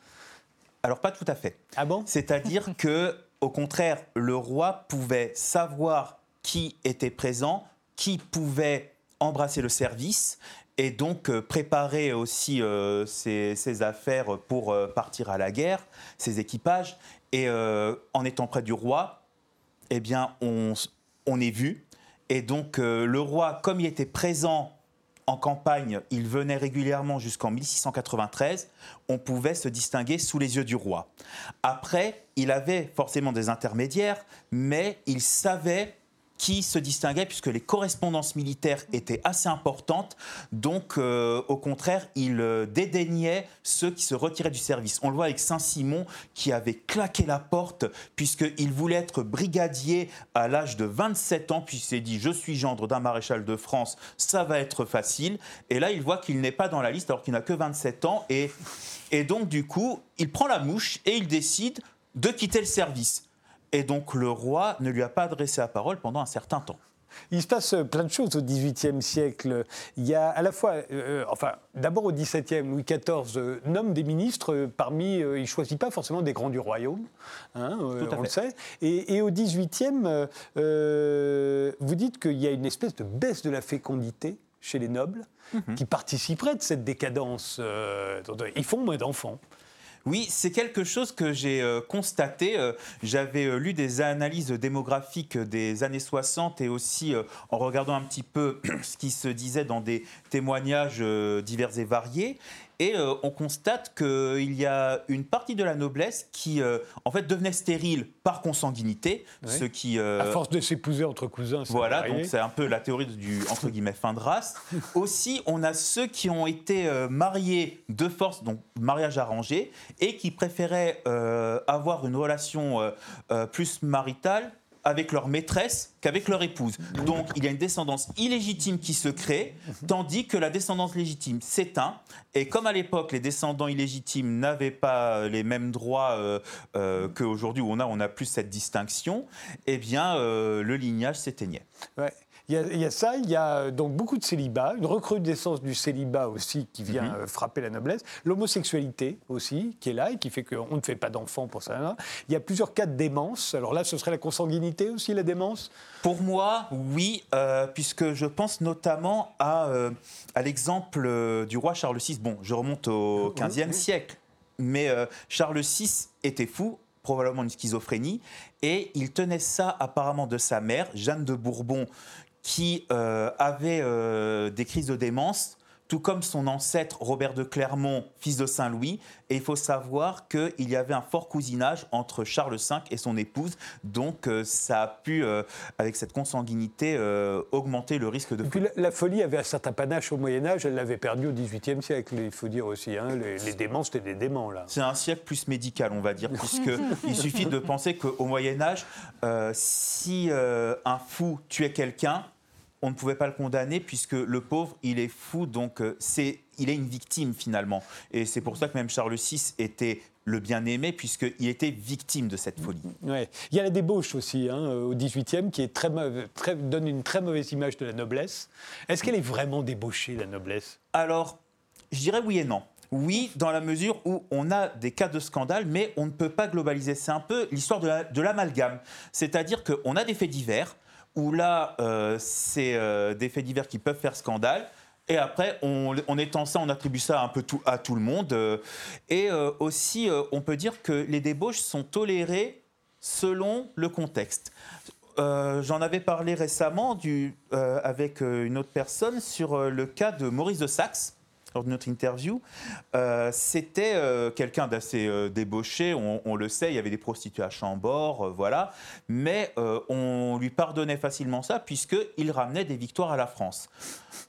Alors pas tout à fait. Ah bon? C'est-à-dire *laughs* que, au contraire, le roi pouvait savoir qui était présent, qui pouvait embrasser le service et donc euh, préparer aussi euh, ses, affaires pour euh, partir à la guerre, ses équipages. Et en étant près du roi, eh bien, on, on est vu. Et donc, le roi, comme il était présent en campagne, il venait régulièrement jusqu'en 1693, on pouvait se distinguer sous les yeux du roi. Après, il avait forcément des intermédiaires, mais il savait qui se distinguait puisque les correspondances militaires étaient assez importantes. Donc, euh, au contraire, il euh, dédaignait ceux qui se retiraient du service. On le voit avec Saint-Simon qui avait claqué la porte puisqu'il voulait être brigadier à l'âge de 27 ans, puis il s'est dit Je suis gendre d'un maréchal de France, ça va être facile. Et là, il voit qu'il n'est pas dans la liste alors qu'il n'a que 27 ans. Et, et donc, du coup, il prend la mouche et il décide de quitter le service. Et donc le roi ne lui a pas adressé la parole pendant un certain temps. Il se passe plein de choses au XVIIIe siècle. Il y a à la fois, euh, enfin, d'abord au XVIIe, Louis XIV euh, nomme des ministres parmi, il ne choisit pas forcément des grands du royaume, hein, euh, on le sait. Et, au XVIIIe, vous dites qu'il y a une espèce de baisse de la fécondité chez les nobles mhm. qui participerait de cette décadence. ils font moins d'enfants. Oui, c'est quelque chose que j'ai euh, constaté. Euh, j'avais euh, lu des analyses démographiques des années 60 et aussi en regardant un petit peu *clears throat* ce qui se disait dans des témoignages divers et variés. Et euh, on constate qu'il y a une partie de la noblesse qui, euh, en fait, devenait stérile par consanguinité, ce qui... Euh, à force de s'épouser entre cousins. Voilà, donc c'est un peu la théorie du, entre guillemets, fin de race. *laughs* Aussi, on a ceux qui ont été mariés de force, donc mariage arrangé, et qui préféraient avoir une relation plus maritale avec leur maîtresse qu'avec leur épouse. Donc il y a une descendance illégitime qui se crée, tandis que la descendance légitime s'éteint. Et comme à l'époque, les descendants illégitimes n'avaient pas les mêmes droits euh, euh, qu'aujourd'hui, où on a, on a plus cette distinction, eh bien, euh, le lignage s'éteignait. Il y, a, ça, il y a euh, donc beaucoup de célibat, une recrudescence du célibat aussi qui vient mhm. euh, frapper la noblesse, l'homosexualité aussi qui est là et qui fait qu'on ne fait pas d'enfants pour ça. Il y a plusieurs cas de démence. Alors là, ce serait la consanguinité aussi, la démence? Pour moi, oui, euh, puisque je pense notamment à, à l'exemple du roi Charles VI. Bon, je remonte au XVe siècle, mais Charles VI était fou, probablement une schizophrénie, et il tenait ça apparemment de sa mère, Jeanne de Bourbon, qui euh, avait euh, des crises de démence, tout comme son ancêtre Robert de Clermont, fils de Saint-Louis. Et il faut savoir qu'il y avait un fort cousinage entre Charles V et son épouse. Donc euh, ça a pu, avec cette consanguinité, augmenter le risque de folie. puis la, folie avait un certain panache au Moyen-Âge, elle l'avait perdu au XVIIIe siècle, il faut dire aussi. Hein. Les, déments, c'était des déments, là. C'est un siècle plus médical, on va dire, *laughs* puisqu'il suffit de penser qu'au Moyen-Âge, si un fou tuait quelqu'un, on ne pouvait pas le condamner puisque le pauvre, il est fou, donc euh, c'est, il est une victime finalement. Et c'est pour ça que même Charles VI était le bien-aimé puisqu'il était victime de cette folie. Ouais. Il y a la débauche aussi hein, au XVIIIe qui est très, très, donne une très mauvaise image de la noblesse. Est-ce qu'elle est vraiment débauchée, la noblesse? Alors, je dirais oui et non. Oui, dans la mesure où on a des cas de scandale, mais on ne peut pas globaliser. C'est un peu l'histoire de l'amalgame. C'est-à-dire qu'on a des faits divers, où là, euh, c'est euh, des faits divers qui peuvent faire scandale. Et après, on, étend ça, on attribue ça un peu tout, à tout le monde. Euh, et aussi, on peut dire que les débauches sont tolérées selon le contexte. J'en avais parlé récemment avec une autre personne sur le cas de Maurice de Saxe, lors de notre interview, euh, c'était euh, quelqu'un d'assez euh, débauché, on, le sait, il y avait des prostituées à Chambord, voilà, mais on lui pardonnait facilement ça puisqu'il ramenait des victoires à la France.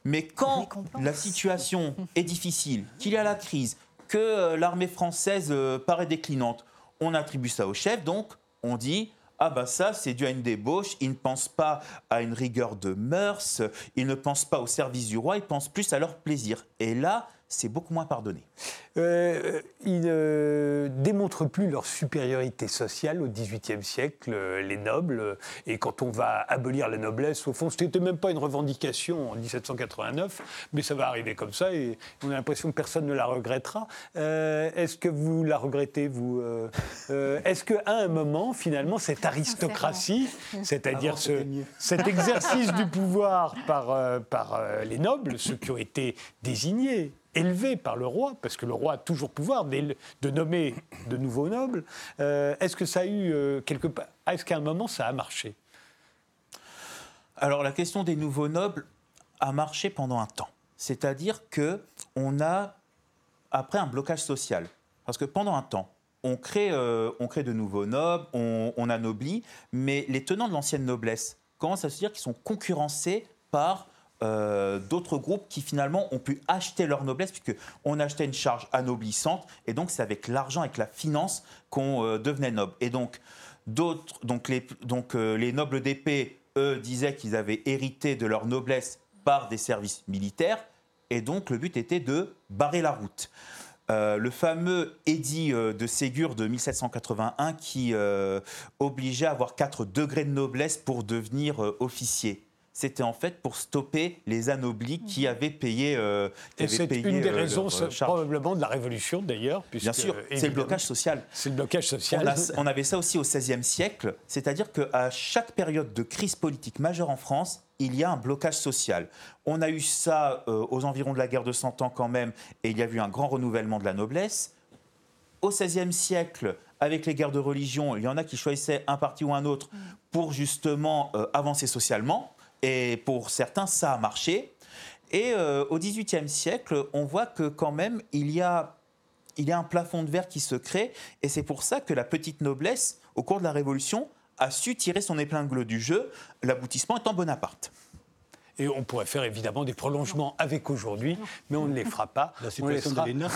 Mais quand la situation est difficile, qu'il y a la crise, que l'armée française paraît déclinante, on attribue ça au chef, donc on dit ah bah ça c'est dû à une débauche, il ne pense pas à une rigueur de mœurs, il ne pense pas au service du roi, il pense plus à leur plaisir. Et là, c'est beaucoup moins pardonné. Euh, ils ne démontrent plus leur supériorité sociale au XVIIIe siècle, euh, les nobles. Et quand on va abolir la noblesse, au fond, ce n'était même pas une revendication en 1789, mais ça va arriver comme ça et on a l'impression que personne ne la regrettera. Euh, est-ce que vous la regrettez, vous Est-ce qu'à un moment, finalement, cette aristocratie, c'est-à-dire ce, cet exercice du pouvoir par, par les nobles, ceux qui ont été désignés, élevé par le roi, parce que le roi a toujours pouvoir de, nommer de nouveaux nobles. Euh, est-ce que ça a eu euh, quelque part Est-ce qu'à un moment ça a marché? Alors la question des nouveaux nobles a marché pendant un temps. C'est-à-dire que on a après un blocage social, parce que pendant un temps, on crée, euh, on crée de nouveaux nobles, on, on anoblit, mais les tenants de l'ancienne noblesse commencent à se dire qu'ils sont concurrencés par euh, d'autres groupes qui finalement ont pu acheter leur noblesse, puisqu'on achetait une charge anoblissante, et donc c'est avec l'argent, avec la finance qu'on euh, devenait noble. Et donc, d'autres, donc, les, donc euh, les nobles d'épée, eux, disaient qu'ils avaient hérité de leur noblesse par des services militaires, et donc le but était de barrer la route. le fameux édit de Ségur de 1781 qui obligeait à avoir 4 degrés de noblesse pour devenir officier c'était en fait pour stopper les anoblis qui mhm. avaient payé. Euh, c'est une des euh, raisons probablement de la Révolution d'ailleurs. Bien sûr, c'est le blocage social. C'est le blocage social. On, avait ça aussi au XVIe siècle, c'est-à-dire qu'à chaque période de crise politique majeure en France, il y a un blocage social. On a eu ça euh, aux environs de la guerre de Cent Ans quand même, et il y a eu un grand renouvellement de la noblesse. Au XVIe siècle, avec les guerres de religion, il y en a qui choisissaient un parti ou un autre mm. pour justement avancer socialement. Et pour certains, ça a marché. Et euh, au XVIIIe siècle, on voit que quand même, il y a il y a un plafond de verre qui se crée, et c'est pour ça que la petite noblesse, au cours de la Révolution, a su tirer son épingle du jeu, l'aboutissement étant Bonaparte. Et on pourrait faire évidemment des prolongements avec aujourd'hui, mais on ne les fera pas. La on suppression laissera, de l'ENA.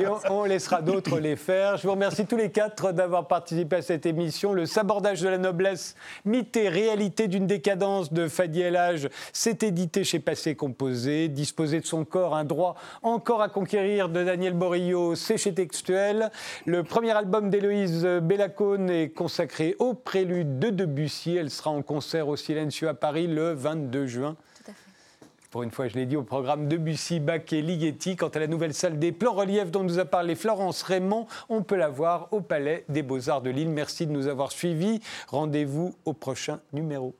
*laughs* et on, on laissera d'autres les faire. Je vous remercie tous les quatre d'avoir participé à cette émission. Le sabordage de la noblesse, mythe et réalité d'une décadence de Fadi El Hadj, c'est édité chez Passé Composé. Disposer de son corps, un droit encore à conquérir de Daniel Borillo, c'est chez Textuel. Le premier album d'Héloïse Bellacone est consacré au prélude de Debussy. Elle sera en concert au Silencio à Paris le 22 juin. Tout à fait. Pour une fois, je l'ai dit, au programme Debussy, Bach et Ligeti. Quant à la nouvelle salle des plans reliefs dont nous a parlé Florence Raymond, on peut la voir au Palais des Beaux-Arts de Lille. Merci de nous avoir suivis. Rendez-vous au prochain numéro.